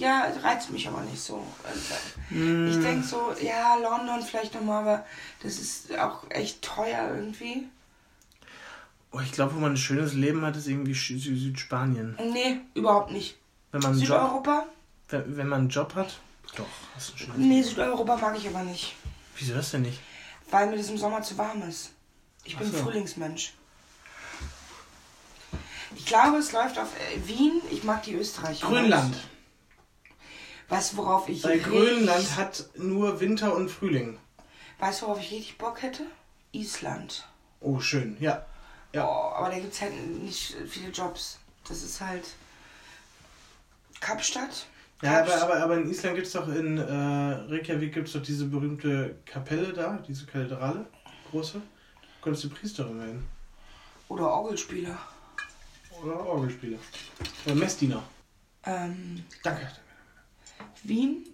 Ja, reizt mich aber nicht so. Also, Ich denke so, ja, London vielleicht nochmal, aber das ist auch echt teuer irgendwie. Oh, ich glaube, wo man ein schönes Leben hat, ist irgendwie Sü- Sü- Südspanien. Nee, überhaupt nicht. Wenn man, einen Job, Südeuropa? wenn, wenn man einen Job hat, doch, ist ein schönes Nee, Südeuropa mag ich aber nicht. Wieso das denn nicht? Weil mir das im Sommer zu warm ist. Ich bin so. ein Frühlingsmensch. Ich glaube, es läuft auf äh, Wien. Ich mag die Österreicher. Grönland. Weißt du, worauf ich Weil Grönland hat nur Winter und Frühling. Weißt du, worauf ich richtig Bock hätte? Island. Oh, schön. Ja. Ja. Oh, aber da gibt es halt nicht viele Jobs. Das ist halt Kapstadt. Ja, aber, aber, aber in Island gibt es doch in äh, Reykjavik gibt es doch diese berühmte Kapelle da, diese Kathedrale, große. Konntest du Priesterin werden. Oder Orgelspieler. Oder Orgelspieler. Oder Messdiener. Ähm, Danke. Wien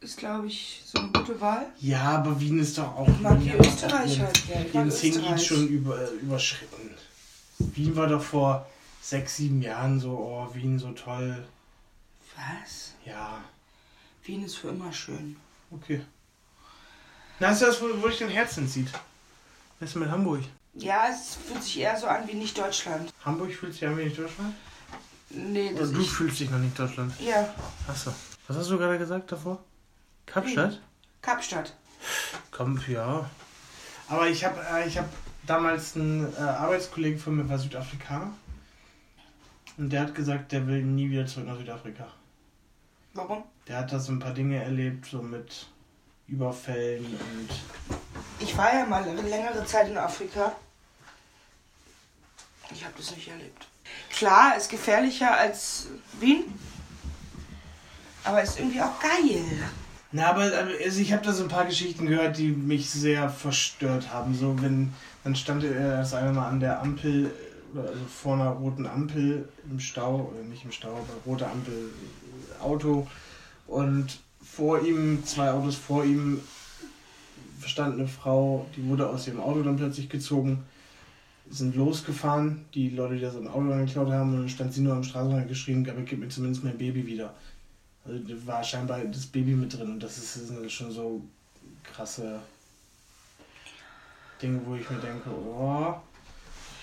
ist, glaube ich, so eine gute Wahl. Ja, aber Wien ist doch auch. Ich mag die Wien hat Österreicher. auch Ja, ich Den Österreich. schon über, äh, überschritten. Wien war doch vor sechs, sieben Jahren so, oh, Wien so toll. Was? Ja, Wien ist für immer schön. okay. Na, ist das, wo, wo dich dein Herz entzieht? Was ist mit Hamburg? Ja, es fühlt sich eher so an wie nicht Deutschland. Hamburg fühlt sich an wie nicht Deutschland? Nee, Oder das du ich, fühlst dich noch nicht Deutschland? Ja, Achso. Was hast du gerade gesagt davor? Kapstadt? Kapstadt. Komm, ja. Aber ich habe äh, ich hab damals einen äh, Arbeitskollegen von mir, war Südafrikaner. Und der hat gesagt, der will nie wieder zurück nach Südafrika. Warum? Der hat da so ein paar Dinge erlebt, so mit Überfällen und. Ich war ja mal eine längere Zeit in Afrika. Ich habe das nicht erlebt. Klar, ist gefährlicher als Wien. Aber ist irgendwie auch geil. Na, aber aber, also ich habe da so ein paar Geschichten gehört, die mich sehr verstört haben. So, wenn. Dann stand er das eine Mal an der Ampel, äh, also vor einer roten Ampel im Stau, oder nicht im Stau, aber rote Ampel, äh, Auto. Und vor ihm, zwei Autos vor ihm, stand eine Frau, die wurde aus ihrem Auto dann plötzlich gezogen, sind losgefahren, die Leute, die das im Auto dann geklaut haben, und dann stand sie nur am Straßenrand geschrien, aber gib mir zumindest mein Baby wieder. Also da war scheinbar das Baby mit drin und das ist, schon so krasse Dinge, wo ich mir denke, oh,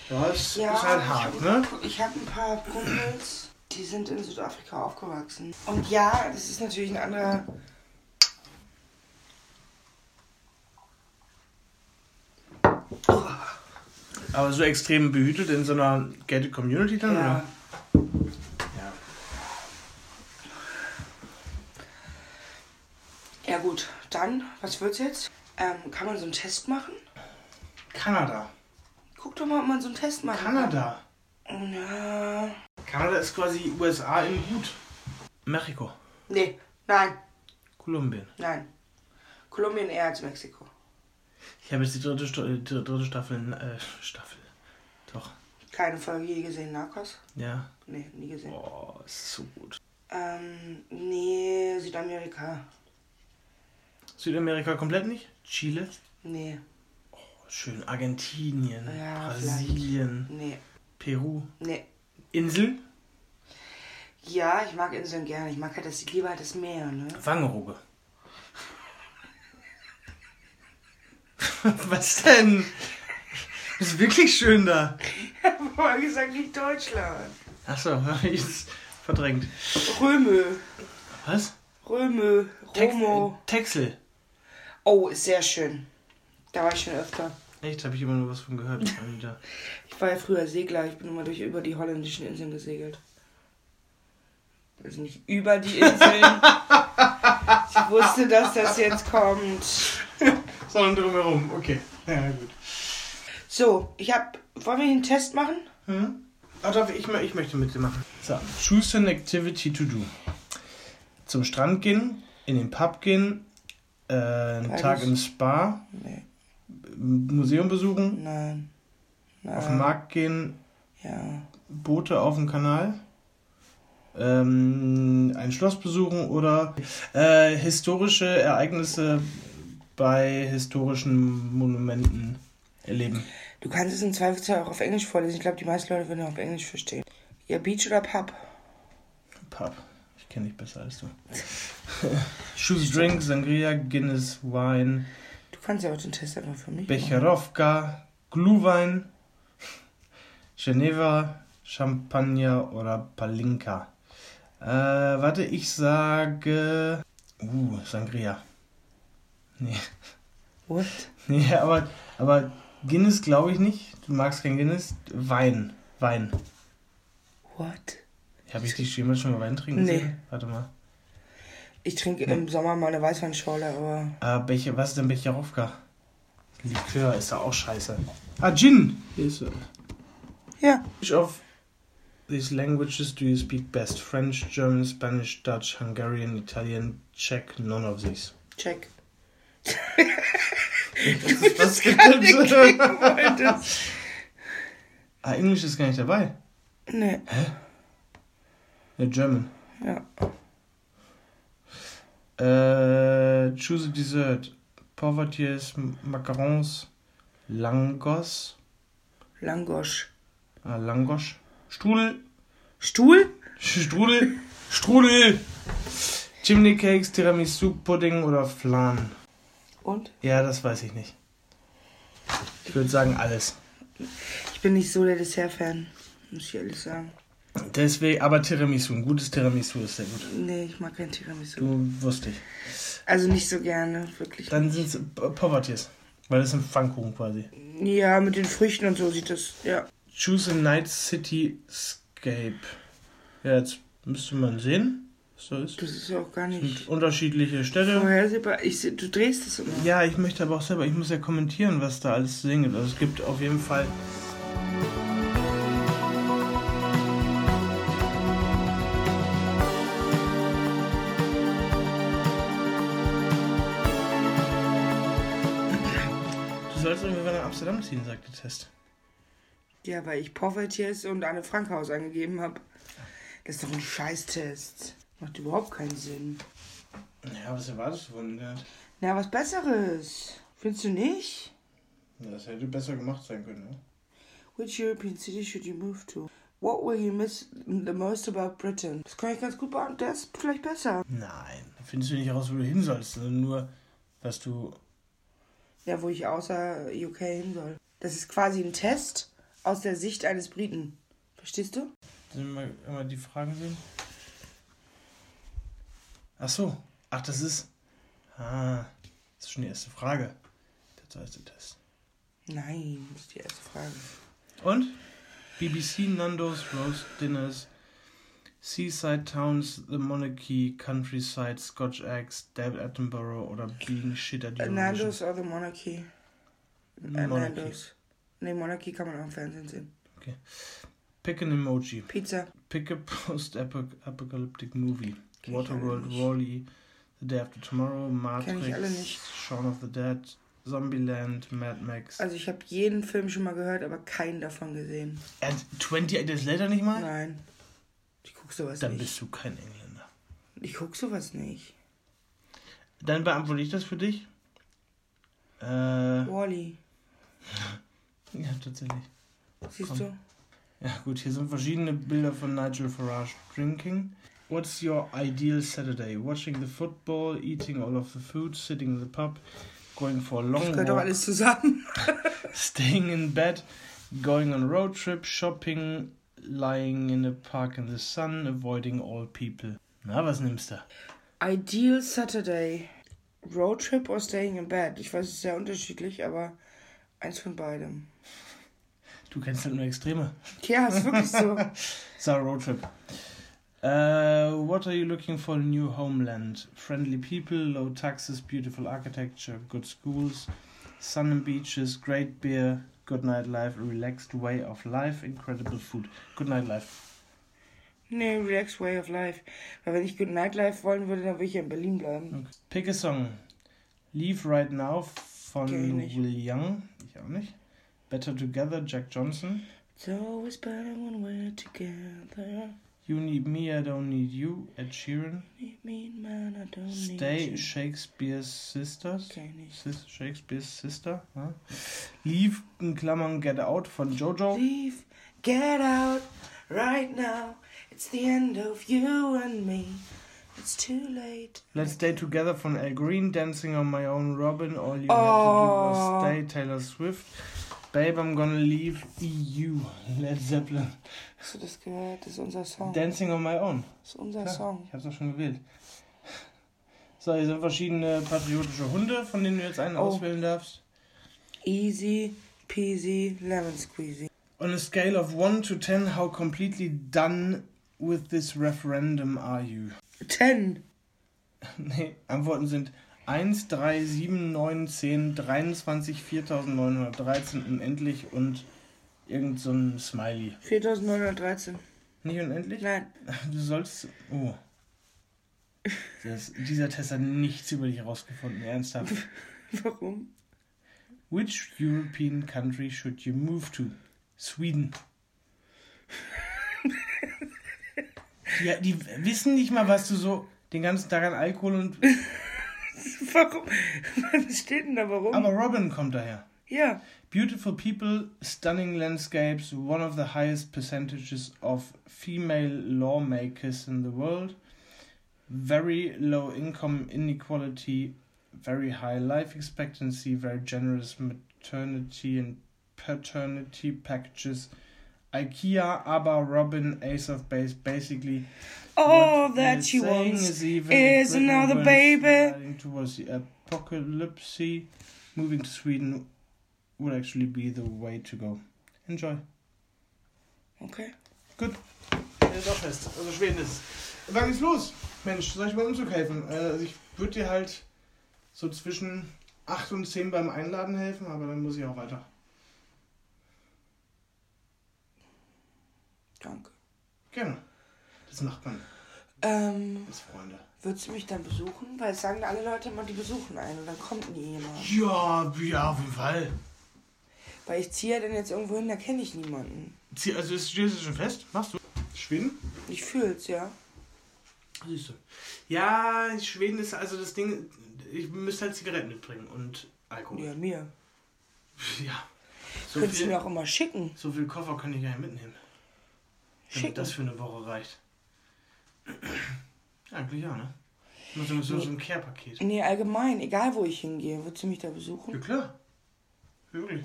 das Ja, ist halt ich hart, hab- ne? Ich habe ein paar Kumpels, die sind in Südafrika aufgewachsen. Und ja, das ist natürlich ein anderer. Aber so extrem behütet in so einer gated Community dann, Ja. oder? Ja, gut, dann, was wird's jetzt? Ähm, kann man so einen Test machen? Kanada. Guck doch mal, ob man so einen Test machen Kanada. kann. Ja. Kanada ist quasi USA in gut. Mexiko. Nee, nein, Kolumbien. nein. Kolumbien eher als Mexiko. Ich habe jetzt die dritte, Sto die dritte Staffel. Äh, Staffel. Doch. Keine Folge je gesehen, Narcos? Ja. Nee, nie gesehen. Oh, ist so gut. Ähm, nee, Südamerika. Südamerika komplett nicht? Chile? Nee, Oh, schön. Argentinien. Ja, Brasilien. nee, Peru. nee. Insel? Ja, ich mag Inseln gerne. Ich mag halt das, ich liebe halt das Meer, ne? Wangerooge. Was denn? Ist wirklich schön da. Aber gesagt, nicht Deutschland. Achso, ich es verdrängt. Römö. Was? Römö. Tex- Romo. Texel. Oh, ist sehr schön. Da war ich schon öfter. Echt, habe ich immer nur was von gehört. Ich war ja früher Segler. Ich bin immer durch über die holländischen Inseln gesegelt. Also nicht über die Inseln. ich wusste, dass das jetzt kommt. Sondern drumherum, okay. Ja, gut. So, ich hab. Wollen wir den Test machen? Hm? Ah, darf ich, ich möchte mit dir machen. So, choose an activity to do. Zum Strand gehen, in den Pub gehen, äh, einen. Tag im Spa, Nee. Museum besuchen, Nein. Nein. auf den Markt gehen, Ja. Boote auf dem Kanal, ähm, ein Schloss besuchen oder äh, historische Ereignisse bei historischen Monumenten erleben. Du kannst es im Zweifelsfall auch auf Englisch vorlesen. Ich glaube, die meisten Leute würden auf Englisch verstehen. Ja, Beach oder Pub? Pub. Ich kenne dich besser als du. Choose Drink, Sangria, Guinness, Wine, Du kannst ja auch den Test einfach für mich machen. Becherovka, Glühwein, Geneva, Champagner oder Palinka. Äh, warte, ich sage. Uh, Sangria. Nee. What? Nee, aber, aber Guinness glaube ich nicht. Du magst kein Guinness. Wein. Wein. What? Habe ich dich jemals schon mal Wein trinken Nee. sehen? Warte mal. Ich trinke im Sommer mal eine Weißweinschorle, aber. Ah, Becher, was ist denn Becherowka? Likör ist ja auch scheiße. Ah, Gin! Hier ist er. Ja. Which of these languages do you speak best? French, German, Spanish, Dutch, Hungarian, Italian, Czech, none of these. Check. Was Ah, Englisch ist gar nicht dabei. nee. Ja, German. Ja. Äh, choose a dessert. Povertiers, Macarons, Langos, Langosch. ah, Langosch, Strudel, Stuhl? Strudel, Strudel, Chimney Cakes, Tiramisu, Pudding oder Flan. Und? Ja, das weiß ich nicht. Ich würde sagen alles. Ich bin nicht so der Dessert-Fan, muss ich ehrlich sagen. Deswegen, aber Tiramisu, ein gutes Tiramisu ist sehr gut. Nee, ich mag kein Tiramisu. Du wusste ich. Also nicht so gerne, wirklich. Dann sind es Povertiers, weil das sind Pfannkuchen quasi. Ja, mit den Früchten und so sieht das. Ja. Choose a Night Cityscape. Ja, jetzt müsste man sehen, was so ist. Das ist ja auch gar sind nicht unterschiedliche Städte. vorhersehbar. Ich, du drehst es immer. Ja, ich möchte aber auch selber, ich muss ja kommentieren, was da alles zu sehen gibt. Also es gibt auf jeden Fall. Amsterdam ziehen, sagt der Test. Ja, weil ich Povertiers und Anne Frankhaus angegeben habe. Das ist doch ein Scheißtest. Macht überhaupt keinen Sinn. Ja, was erwartest du von der? Na, was Besseres. Findest du nicht? Das hätte besser gemacht sein können, ne? Which European city should you move to? What will you miss the most about Britain? Das kann ich ganz gut beantworten. Der ist vielleicht besser. Nein, da findest du nicht raus, wo du hin sollst, sondern nur, was du. Ja, wo ich außer UK hin soll. Das ist quasi ein Test aus der Sicht eines Briten. Verstehst du? Sollen wir mal, mal die Fragen sehen? Ach so. Ach, das ist. Ah, das ist schon die erste Frage. Der zweite Test. Nein, das ist die erste Frage. Und? BBC, Nando's, Roast Dinners, Seaside Towns, The Monarchy, Countryside, Scotch Eggs, David Attenborough oder Being Shit at Eurovision. Nando's oder Monarchy? Äh, Monarchy. Nando's. Nee, Monarchy kann man auch im Fernsehen sehen. Pick an Emoji. Pizza. Pick a post-apocalyptic movie. Kenn Waterworld. Wall-E, The Day After Tomorrow, Matrix. Shaun of the Dead, Zombieland, Mad Max. Also ich habe jeden Film schon mal gehört, aber keinen davon gesehen. And 28 Days Later nicht mal? Nein. Ich guck sowas Dann nicht. bist du kein Engländer. Ich guck sowas nicht. Dann beantworte ich das für dich. Äh, Wally. ja, tatsächlich. Siehst Komm. du? Ja, gut, hier sind verschiedene Bilder von Nigel Farage drinking. What's your ideal Saturday? Watching the football, eating all of the food, sitting in the pub, going for a long Das gehört doch alles zusammen. staying in bed, going on a road trip, shopping, lying in a park in the sun, avoiding all people. Na, was nimmst du? Ideal Saturday. Roadtrip or staying in bed? Ich weiß, es ist sehr unterschiedlich, aber eins von beidem. Du kennst halt nur Extreme. Ja, ist wirklich so. So, road trip. Uh, what are you looking for in a new homeland? Friendly people, low taxes, beautiful architecture, good schools, sun and beaches, great beer, good nightlife, a relaxed way of life, incredible food. Good nightlife. Nee, relaxed way of life. Weil wenn ich Good Night Life wollen würde, dann würde ich ja in Berlin bleiben. Okay. Pick a song. Leave Right Now von. Will Young. Ich auch nicht. Better Together, Jack Johnson. It's always better when we're together. You Need Me, I Don't Need You, Ed Sheeran. Need me, man, I don't Stay, need you. Shakespeare's Sisters. Sis Shakespeare's Sister. Ja. Leave in Klammern Get Out von Jojo. Leave, get out, right now. It's the end of you and me. It's too late. Let's Stay Together von Al Green. Dancing on My Own Robin. All You Had to Do Oh. Was Stay Taylor Swift. Babe, I'm Gonna Leave EU. Led Zeppelin. Hast du das gehört? Das ist unser Song. Dancing on My Own. Das ist unser Klar, Song. Ich hab's doch schon gewählt. So, hier sind verschiedene patriotische Hunde, von denen du jetzt einen Oh. auswählen darfst. Easy peasy lemon squeezy. On a scale of 1 to 10, how completely done with this referendum are you? 10. Nee, Antworten sind 1, 3, 7, 9, 10, 23, 4913, unendlich und irgend so ein Smiley. 4913. Nicht unendlich? Nein. Du sollst. Oh. Das, dieser Test hat nichts über dich herausgefunden, ernsthaft. Warum? Which European country should you move to? Sweden. Ja, die wissen nicht mal, was du so den ganzen Tag an Alkohol und. Warum? Was steht denn da warum? Aber Robin kommt daher. ja. Beautiful people, stunning landscapes, one of the highest percentages of female lawmakers in the world, very low income inequality, very high life expectancy, very generous maternity and paternity packages. IKEA, ABBA, Robin, Ace of Base, basically. All what that she wants is another baby. Towards the apocalypse, moving to Sweden would actually be the way to go. Enjoy. Okay. Gut. Ist auch fest. Also Schweden ist. Wann geht's los? Mensch, soll ich beim Umzug helfen? Also ich würde dir halt so zwischen 8 und 10 beim Einladen helfen, aber dann muss ich auch weiter. Danke. Gerne. Das macht man Ähm, als Freunde. würdest du mich dann besuchen? Weil es sagen alle Leute immer, die besuchen einen und dann kommt nie jemand. Ja, ja, auf jeden Fall. Weil ich ziehe ja dann jetzt irgendwo hin, da kenne ich niemanden. Zieh- Also ist, stehst du schon fest? Machst du? Schweden? Ich fühl's, ja. Siehst du. Ja, Schweden ist also das Ding, ich müsste halt Zigaretten mitbringen und Alkohol. Ja, mir. Ja. So Könntest du viel, mir auch immer schicken. so viel Koffer kann ich gar nicht mitnehmen. Damit Schicken. das für eine Woche reicht. Ja, eigentlich ja, ne? Muss so, so, so ein Care-Paket. Nee, allgemein, egal wo ich hingehe. Würdest du mich da besuchen? Ja, klar. Wirklich.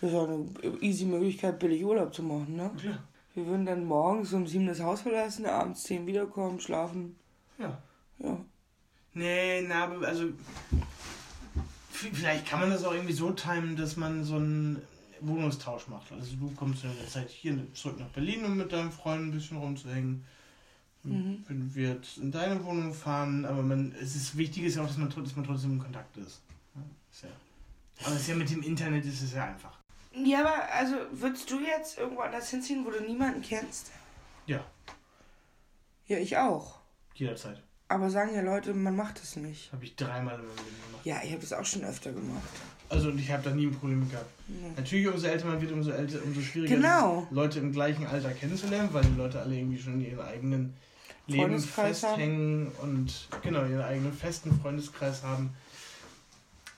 Das ist auch eine easy Möglichkeit, billig Urlaub zu machen, ne? Klar. Wir würden dann morgens um sieben das Haus verlassen, abends zehn wiederkommen, schlafen. Ja. Ja. Nee, na, aber also. Vielleicht kann man das auch irgendwie so timen, dass man so einen Wohnungstausch macht. Also du kommst in der Zeit hier zurück nach Berlin, um mit deinem Freund ein bisschen rumzuhängen. Mhm. Wenn wir jetzt in deine Wohnung fahren, aber man, es ist wichtig ist ja auch, dass man, dass man trotzdem in Kontakt ist. Ja, ist ja, aber es ist ja mit dem Internet ist es ja einfach. Ja, aber also würdest du jetzt irgendwo anders hinziehen, wo du niemanden kennst? Ja, Ja, ich auch. jederzeit. Aber sagen ja Leute, man macht es nicht. Habe ich dreimal in meinem Leben gemacht. Ja, ich habe das auch schon öfter gemacht. Also und ich habe da nie ein Problem gehabt. Ja. Natürlich, umso älter man wird, umso, älter, umso schwieriger Genau. ist es, Leute im gleichen Alter kennenzulernen, weil die Leute alle irgendwie schon in ihren eigenen Leben festhängen und genau, ihren eigenen festen Freundeskreis haben.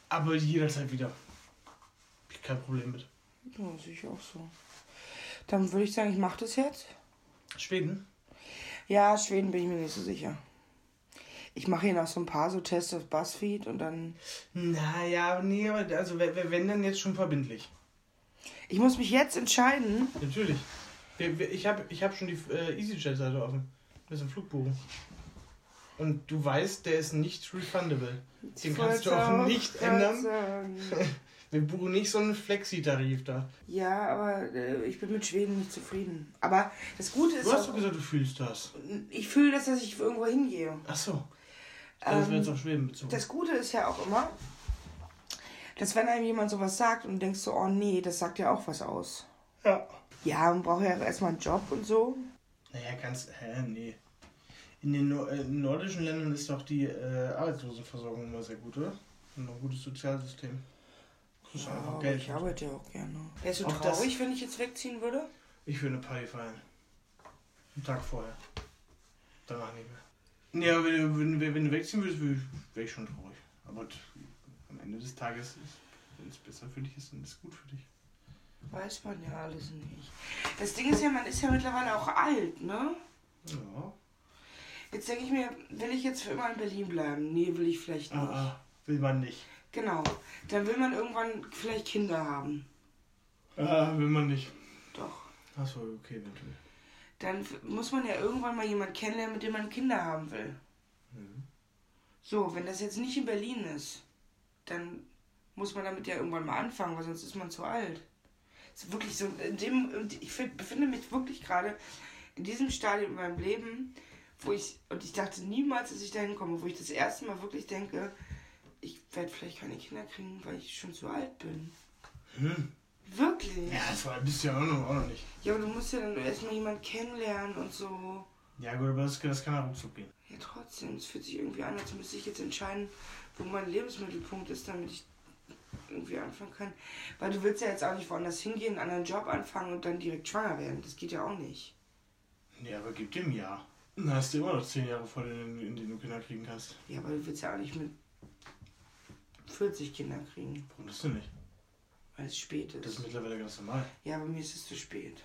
Aber jederzeit wieder. Hab ich kein Problem mit. Ja, sehe ich auch so. Dann würde ich sagen, ich mache das jetzt. Schweden? Ja, Schweden bin ich mir nicht so sicher. Ich mache hier noch so ein paar so Tests auf Buzzfeed und dann. Naja, nee, aber also wenn dann jetzt schon verbindlich. Ich muss mich jetzt entscheiden. Natürlich. Ich habe ich hab schon die äh, EasyJet-Seite offen. Das ist ein Flugbuchen. Und du weißt, der ist nicht refundable. Den kannst du auch nicht ändern. Wir buchen nicht so einen Flexi-Tarif da. Ja, aber äh, ich bin mit Schweden nicht zufrieden. Aber das Gute ist Du hast doch gesagt, du fühlst das. ich fühle das, dass ich irgendwo hingehe. Ach so. Das Ähm, auf Schweden bezogen. Das Gute ist ja auch immer, dass wenn einem jemand sowas sagt und du denkst so, oh nee, das sagt ja auch was aus. ja. Ja, man braucht ja erstmal einen Job und so. Naja, ganz. Hä, nee. In den äh, nordischen Ländern ist doch die äh, Arbeitslosenversorgung immer sehr gut, oder? Und ein gutes Sozialsystem. Du Ja, einfach aber Geld. ich arbeite ja auch gerne. Wärst du Auch das- traurig, wenn ich jetzt wegziehen würde? Ich würde eine Party feiern. Einen Tag vorher. Danach nicht mehr. Ja, wenn, du- wenn, wenn du wegziehen würdest, wäre ich schon traurig. Aber am Ende des Tages, ist, wenn es besser für dich ist, dann ist es gut für dich. Weiß man ja alles nicht. Das Ding ist ja, man ist ja mittlerweile auch alt, ne? Ja. Jetzt denke ich mir, will ich jetzt für immer in Berlin bleiben? Nee, will ich vielleicht nicht. Ah, ah, will man nicht. Genau. Dann will man irgendwann vielleicht Kinder haben. Ah, will man nicht. Doch. Achso, okay, natürlich. Dann muss man ja irgendwann mal jemanden kennenlernen, mit dem man Kinder haben will. Mhm. So, wenn das jetzt nicht in Berlin ist, dann muss man damit ja irgendwann mal anfangen, weil sonst ist man zu alt. Es ist wirklich so, in dem, ich find, befinde mich wirklich gerade in diesem Stadium in meinem Leben, wo ich, und ich dachte niemals, dass ich dahin komme, wo ich das erste Mal wirklich denke, ich werde vielleicht keine Kinder kriegen, weil ich schon zu alt bin. Hm. Wirklich? Ja, das war, bist du ja auch noch, auch noch nicht. Ja, aber du musst ja dann erstmal jemanden kennenlernen und so. Ja gut, aber das, das kann ja ruckzuck gehen. Ja, trotzdem, es fühlt sich irgendwie an, als müsste ich jetzt entscheiden, wo mein Lebensmittelpunkt ist, damit ich irgendwie anfangen kann. Weil du willst ja jetzt auch nicht woanders hingehen, einen anderen Job anfangen und dann direkt schwanger werden. Das geht ja auch nicht. Ja, aber gib dem ja. Dann hast du immer noch zehn Jahre vor denen, in denen du Kinder kriegen kannst. Ja, aber du willst ja auch nicht mit 40 Kinder kriegen, Warum das denn nicht? Weil es spät Das ist ist. mittlerweile ganz normal. Ja, bei mir ist es zu spät.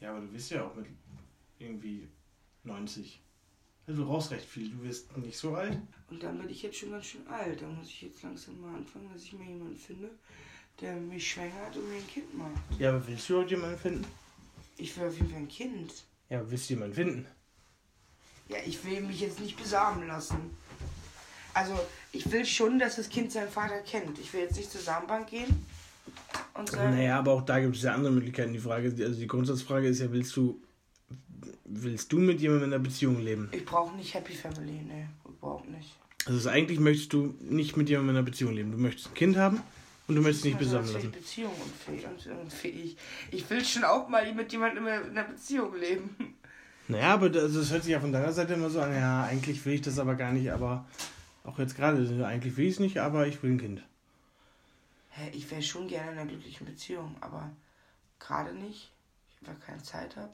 Ja, aber du bist ja auch mit irgendwie 90. Also du brauchst recht viel. Du wirst nicht so alt. Und dann bin ich jetzt schon ganz schön alt. Da muss ich jetzt langsam mal anfangen, dass ich mir jemanden finde, der mich schwängert und mir ein Kind macht. Ja, aber willst du überhaupt jemanden finden? Ich will auf jeden Fall ein Kind. Ja, aber willst du jemanden finden? Ja, ich will mich jetzt nicht besamen lassen. Also, ich will schon, dass das Kind seinen Vater kennt. Ich will jetzt nicht zur Samenbank gehen und sagen, Naja, aber auch da gibt es ja andere Möglichkeiten. Die Frage, also die Grundsatzfrage ist ja, willst du, willst du mit jemandem in einer Beziehung leben? ich brauche nicht Happy Family, ne, überhaupt nicht. Also eigentlich möchtest du nicht mit jemandem in einer Beziehung leben. Du möchtest ein Kind haben und du möchtest nicht Also, das lassen. Beziehung unfähig. Ich will schon auch mal mit jemandem in einer Beziehung leben. Naja, aber das, das hört sich ja von deiner Seite immer so an, ja, eigentlich will ich das aber gar nicht, aber auch jetzt gerade, eigentlich will ich es nicht, aber ich will ein Kind. Hä, ich wäre schon gerne in einer glücklichen Beziehung, aber gerade nicht, weil ich keine Zeit habe.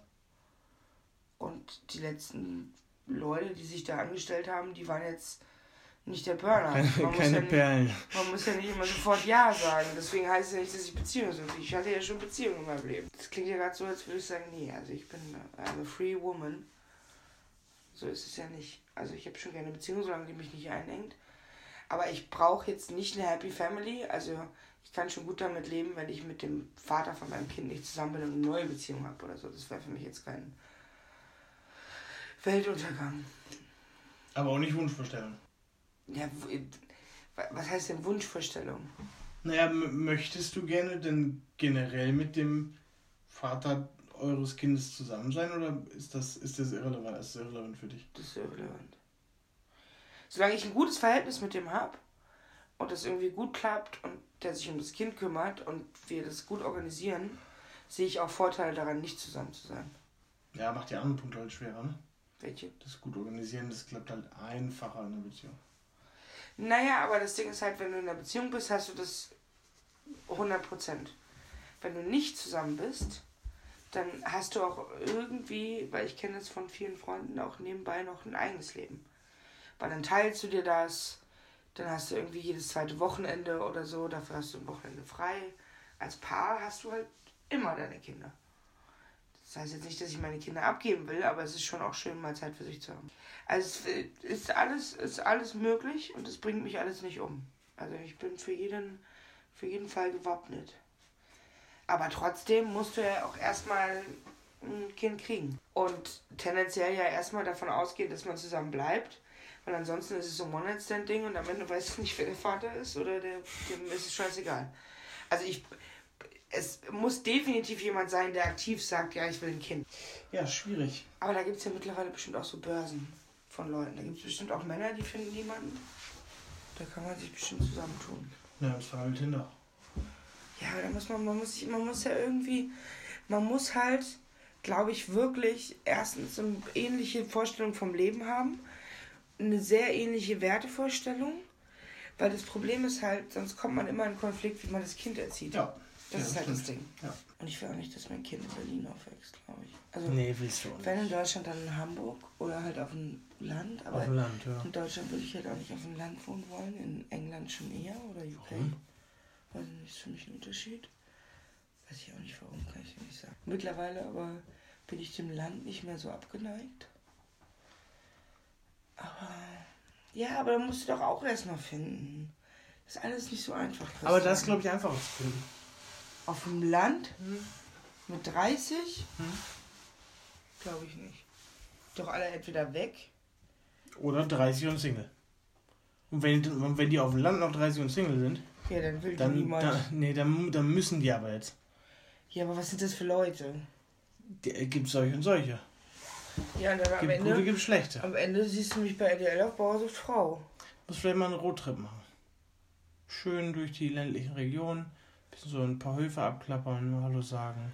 Und die letzten Leute, die sich da angestellt haben, die waren jetzt nicht der Burner. Keine, Man muss keine ja nicht- Perlen. Man muss ja nicht immer sofort Ja sagen. Deswegen heißt es ja nicht, dass ich Beziehungen suche. Ich hatte ja schon Beziehungen in meinem Leben. Das klingt ja gerade so, als würde ich sagen, nee, also ich bin eine free woman. So ist es ja nicht. Also ich habe schon gerne Beziehungen, solange die mich nicht einengt. Aber ich brauche jetzt nicht eine Happy Family. Also ich kann schon gut damit leben, wenn ich mit dem Vater von meinem Kind nicht zusammen bin und eine neue Beziehung habe oder so. Das wäre für mich jetzt kein Weltuntergang. Aber auch nicht Wunschvorstellung. Ja, was heißt denn Wunschvorstellung? Naja, möchtest du gerne denn generell mit dem Vater eures Kindes zusammen sein oder ist das, ist das irrelevant? Ist das irrelevant für dich? Das ist irrelevant. Solange ich ein gutes Verhältnis mit dem habe und das irgendwie gut klappt und der sich um das Kind kümmert und wir das gut organisieren, sehe ich auch Vorteile daran, nicht zusammen zu sein. Ja, macht die anderen Punkte halt schwerer, ne? Welche? Das gut organisieren, das klappt halt einfacher in einer Beziehung. Naja, aber das Ding ist halt, wenn du in einer Beziehung bist, hast du das 100%. Wenn du nicht zusammen bist, dann hast du auch irgendwie, weil ich kenne das von vielen Freunden, auch nebenbei noch ein eigenes Leben. Weil dann teilst du dir das, dann hast du irgendwie jedes zweite Wochenende oder so, dafür hast du ein Wochenende frei. Als Paar hast du halt immer deine Kinder. Das heißt jetzt nicht, dass ich meine Kinder abgeben will, aber es ist schon auch schön, mal Zeit für sich zu haben. Also es ist alles, ist alles möglich und es bringt mich alles nicht um. Also ich bin für jeden, für jeden Fall gewappnet. Aber trotzdem musst du ja auch erstmal ein Kind kriegen. Und tendenziell ja erstmal davon ausgehen, dass man zusammen bleibt. Weil ansonsten ist es so ein One-Night-Stand-Ding und am Ende weißt du nicht, wer der Vater ist oder der, dem ist es scheißegal. Also ich, es muss definitiv jemand sein, der aktiv sagt, ja, ich will ein Kind. Ja, schwierig. Aber da gibt es ja mittlerweile bestimmt auch so Börsen von Leuten. Da gibt es bestimmt auch Männer, die finden niemanden. Da kann man sich bestimmt zusammentun. Ja, das war halt Tinder. Ja, aber da muss man, man muss, sich- man muss ja irgendwie, man muss halt, glaube ich, wirklich erstens eine ähnliche Vorstellung vom Leben haben, eine sehr ähnliche Wertevorstellung, weil das Problem ist halt, sonst kommt man immer in Konflikt, wie man das Kind erzieht. Ja. Das ja, ist halt das stimmt. Ding. Ja. Und ich will auch nicht, dass mein Kind in Berlin aufwächst, glaube ich. Also, Nee, willst du auch wenn in nicht. Deutschland, dann in Hamburg oder halt auf dem Land. Aber Auf dem Land, ja. in Deutschland würde ich halt auch nicht auf dem Land wohnen wollen. In England schon eher oder UK. Warum? Weiß nicht, ist für mich ein Unterschied. Weiß ich auch nicht warum, kann ich dir nicht sagen. Mittlerweile aber bin ich dem Land nicht mehr so abgeneigt. Aber ja, aber da musst du doch auch erstmal finden. Das ist alles nicht so einfach. Christian. Aber das glaube ich einfacher zu finden. Auf dem Land? Mit 30? Glaube ich nicht. Doch alle entweder weg. Oder 30 und Single. Und wenn, und wenn die auf dem Land noch 30 und Single sind, Ja, dann will die dann, niemand. dann, nee, dann, dann müssen die aber jetzt. Ja, aber was sind das für Leute? Die- Gibt solche und solche. Ja, und dann am Gibt gute, Ende, gibt schlechte. am Ende siehst du mich bei RTL auf Bauersucht Frau. Muss vielleicht mal einen Roadtrip machen. Schön durch die ländlichen Regionen, bisschen so ein paar Höfe abklappern, Hallo sagen.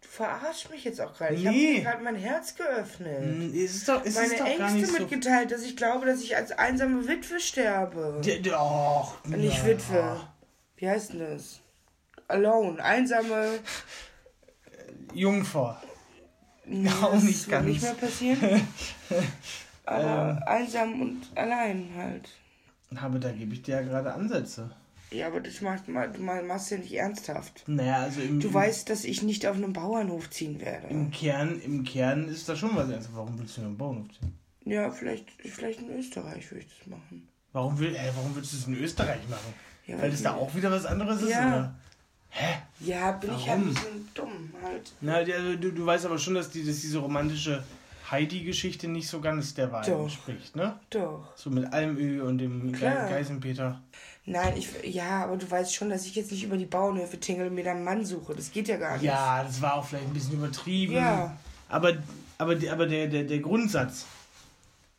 Du verarschst mich jetzt auch gerade. Ich Nee. habe dir gerade mein Herz geöffnet. Hm, Es ist doch, es Meine ist doch Ängste so. mitgeteilt, dass ich glaube, dass ich als einsame Witwe sterbe. D- d- Och, Nicht. Witwe. Wie heißt denn das? Alone. Einsame. Jungfer. Nee, Auch das nicht ganz. nicht mehr passieren. Aber einsam und allein halt. Aber da gebe ich dir ja gerade Ansätze. Ja, aber das macht, ma- du ma- machst ja nicht ernsthaft. Naja, also im, Du im, weißt, dass ich nicht auf einem Bauernhof ziehen werde. im Kern, im Kern ist da schon was ernst. Warum willst du einen Bauernhof ziehen? Ja, vielleicht, vielleicht in Österreich würde ich das machen. Warum, will, äh, warum willst du es in Österreich machen? Ja, Weil das da auch wieder was anderes ist, Ja. oder? Hä? Ja, bin ich ja Warum? ein bisschen dumm halt. Na, also, du, du weißt aber schon, dass, die, dass diese romantische Heidi-Geschichte nicht so ganz der Wahrheit Doch. entspricht, ne? Doch. So mit Almö und dem Klar. Geisenpeter. Nein, ich, ja, aber du weißt schon, dass ich jetzt nicht über die Bauernhöfe tingle und mir da einen Mann suche. Das geht ja gar nicht. Ja, das war auch vielleicht ein bisschen übertrieben. Ja. Aber, aber, aber der, der, der Grundsatz,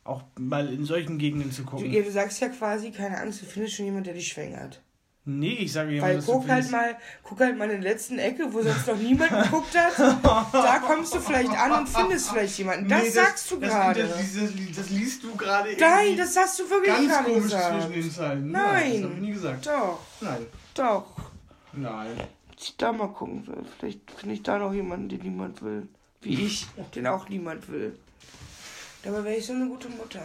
auch mal in solchen Gegenden zu gucken. du sagst ja quasi, keine Angst, du findest schon jemanden, der dich schwängert. Nee, ich sage Weil dass du guck halt findest- mal, guck halt mal in der letzten Ecke, wo sonst noch niemand geguckt hat. Da kommst du vielleicht an und findest vielleicht jemanden. Das Nee, sagst du das, gerade. Das, das, das liest du gerade Nein, das hast du wirklich ganz gerade komisch gesagt. zwischen den Zeilen. Nein. Ja, das habe ich nie gesagt. Doch, Nein. doch. Nein. Ich da mal gucken will, vielleicht finde ich da noch jemanden, den niemand will. Wie ich, den auch niemand will. Dabei wäre ich so eine gute Mutter.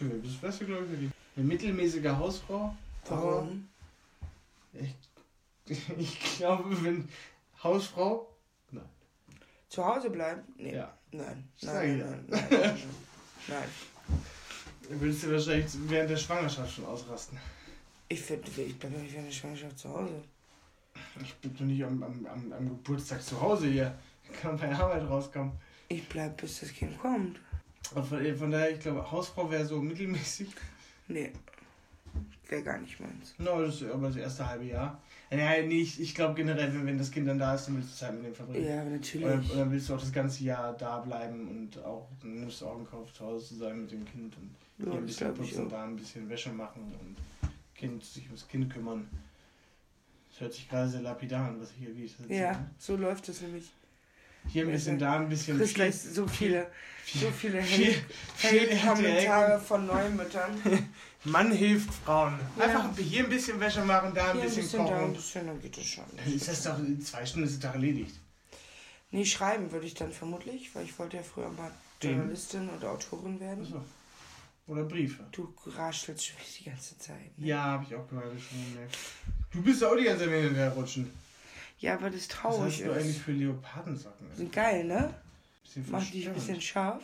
Ja, Das wärst du, glaube ich. Eine mittelmäßige Hausfrau. Warum? Ich, ich glaube, wenn Hausfrau. Nein. Zu Hause bleiben? Nee. Ja. Nein. Nein, nein, nein, nein. Nein. Dann würdest du wahrscheinlich während der Schwangerschaft schon ausrasten. Ich, find, ich bleibe nicht während der Schwangerschaft zu Hause. Ich bin doch nicht am, am, am, am Geburtstag zu Hause hier. Kann bei Arbeit rauskommen. Ich bleib, bis das Kind kommt. Und von, von daher, ich glaube, Hausfrau wäre so mittelmäßig. Nee. Wäre gar nicht meins. No, das ist aber das erste halbe Jahr. Ja, nee, ich, ich glaube generell, wenn, wenn das Kind dann da ist, dann willst du Zeit mit dem verbringen. Ja, Oder, natürlich. oder willst du auch das ganze Jahr da bleiben und auch, dann nimmst du auch Kauf, zu Hause zu sein mit dem Kind und hier Ja, ein das bisschen putzen, da ein bisschen Wäsche machen und kind, sich ums Kind kümmern. Das hört sich gerade sehr lapidar an, was ich hier wie ich das Ja, so läuft es nämlich. Hier ein bisschen, da ein bisschen. Chris gleich so viele, so viele viel- viel Hate-Kommentare von Neumüttern. Mann hilft Frauen. Ja. Einfach hier ein bisschen Wäsche machen, da ein Hier ein bisschen, bisschen, da ein kochen. bisschen, dann geht es schon. Dann ist das doch in zwei Stunden ist es doch erledigt. Nee, schreiben würde ich dann vermutlich, weil ich wollte ja früher mal Den? Journalistin oder Autorin werden. Achso. Oder Briefe. Du raschelst schon die ganze Zeit. Ne? Ja, habe ich auch gerade schon gemerkt. Du bist auch die ganze Zeit rutschen. Ja, weil das Was traurig hast du eigentlich ist. für Leopardensocken? Sind geil, ne? Bisschen Macht dich ein bisschen scharf.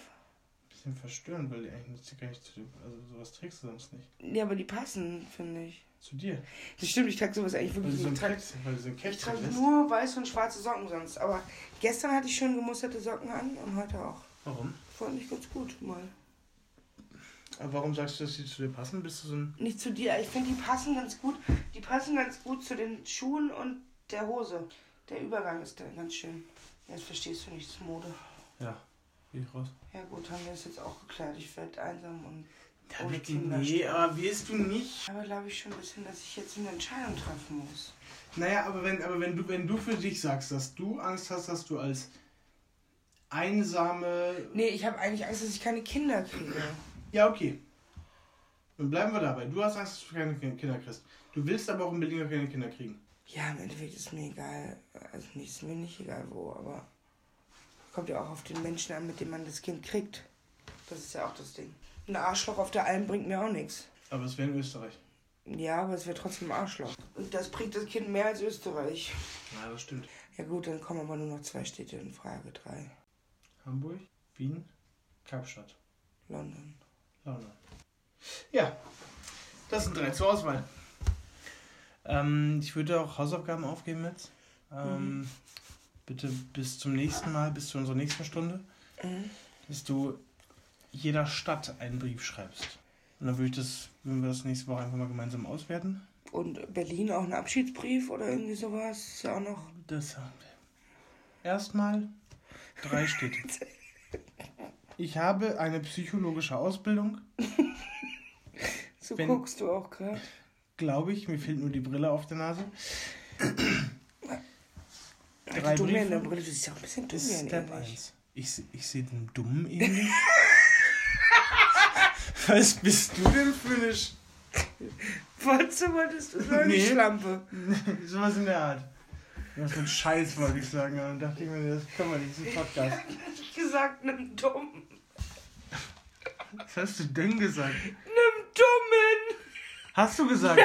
bisschen verstörend, weil die eigentlich gar nicht zu dir. Also sowas trägst du sonst nicht. Ja, aber die passen, finde ich. Zu dir. Das stimmt, ich trage sowas eigentlich Weil wirklich so ein nicht. Ich trage- weil so ein Ich trage nur weiße und schwarze Socken sonst. Aber gestern hatte ich schon gemusterte Socken an und heute auch. Warum? Fand ich ganz gut mal. Aber warum sagst du, dass die zu dir passen? Bist du so ein. Nicht zu dir, ich finde die passen ganz gut. Die passen ganz gut zu den Schuhen und der Hose. Der Übergang ist da ganz schön. Jetzt verstehst du nichts Mode. Ja, geh ich raus. Ja gut, haben wir das jetzt auch geklärt. Ich werde einsam und bitte, Kinder nee, aber wirst du nicht. Aber glaube ich schon ein bisschen, dass ich jetzt eine Entscheidung treffen muss. Naja, aber wenn, aber wenn du, wenn du für dich sagst, dass du Angst hast, dass du als einsame. Nee, ich habe eigentlich Angst, dass ich keine Kinder kriege. Ja, okay. Dann bleiben wir dabei. Du hast Angst, dass du keine Kinder kriegst. Du willst aber auch unbedingt keine Kinder kriegen. Ja, im Endeffekt ist mir egal. Also nicht, ist mir nicht egal wo, aber kommt ja auch auf den Menschen an, mit dem man das Kind kriegt. Das ist ja auch das Ding. Ein Arschloch auf der Alm bringt mir auch nichts. Aber es wäre in Österreich. Ja, aber es wird trotzdem ein Arschloch. Und das bringt das Kind mehr als Österreich. Ja, das stimmt. Ja gut, dann kommen aber nur noch zwei Städte in Frage. Drei. Hamburg, Wien, Kapstadt, London. London. Ja, das sind drei zur Auswahl. Ähm, ich würde auch Hausaufgaben aufgeben jetzt. Ähm, Bitte bis zum nächsten Mal, bis zu unserer nächsten Stunde, Mhm. dass du jeder Stadt einen Brief schreibst. Und dann würde ich das, würden wir das nächste Woche einfach mal gemeinsam auswerten. Und Berlin auch ein Abschiedsbrief oder irgendwie sowas. Ist ja auch noch. Das haben wir. Erstmal drei Städte. Ich habe eine psychologische Ausbildung, So Wenn- guckst du auch gerade. Glaube ich. Mir fehlt nur die Brille auf der Nase. Drei Drei dumm in Briefe. der Brille. Du siehst auch ein bisschen dumm ist Step ähnlich. 1. Ich, ich sehe den Dummen ähnlich. Was bist du denn für eine Sch Was wolltest du sagen? Nee. Schlampe. Sowas in der Art. Was für ein Scheiß wollte ich sagen. Dann dachte ich mir, das können wir nicht, das ist ein Podcast. Ich gesagt, nimm dumm. Was hast du denn gesagt? Nimm dummen. Hast du gesagt?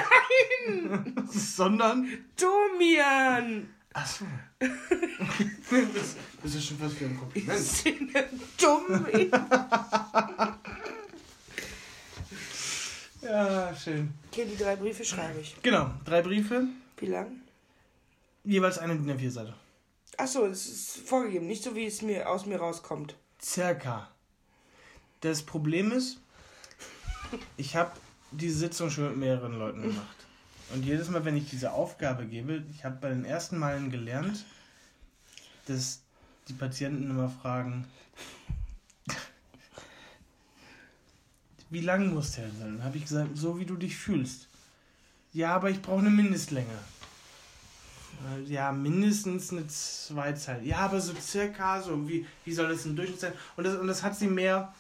Nein! Sondern? Domian. Achso. das, das ist schon fast wie ein Kompliment. Sie nimm dumm. Ja, schön. Okay, die drei Briefe schreibe ich. Genau, drei Briefe, Wie lang? jeweils eine DIN A4-Seite. Achso, es ist vorgegeben, nicht so wie es mir aus mir rauskommt. Circa. Das Problem ist, ich habe diese Sitzung schon mit mehreren Leuten gemacht. Und jedes Mal, wenn ich diese Aufgabe gebe, ich habe bei den ersten Malen gelernt, dass die Patienten immer fragen, wie lang muss der sein? Dann habe ich gesagt, so wie du dich fühlst. Ja, aber ich brauche eine Mindestlänge. Äh, Ja, mindestens eine Zweizeile. Ja, aber so circa, so wie, wie soll das im Durchschnitt sein? Und das, und das hat sie mehr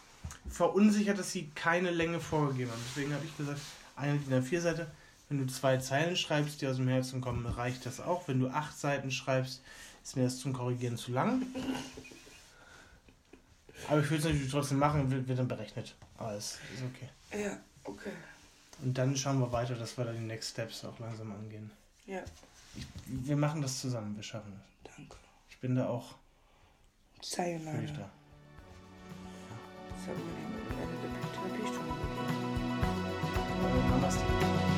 verunsichert, dass sie keine Länge vorgegeben haben. Deswegen habe ich gesagt, eine DIN A4-Seite. Wenn du zwei Zeilen schreibst, die aus dem Herzen kommen, reicht das auch. Wenn du acht Seiten schreibst, ist mir das zum Korrigieren zu lang. Aber ich will es natürlich trotzdem machen, wird, wird dann berechnet. Aber es ist okay. Ja, okay. Und dann schauen wir weiter, dass wir da die Next Steps auch langsam angehen. Ja, Ich, wir machen das zusammen, wir schaffen das. danke. Ich bin da auch für So, my name is Benedict Pistrum. Namaste.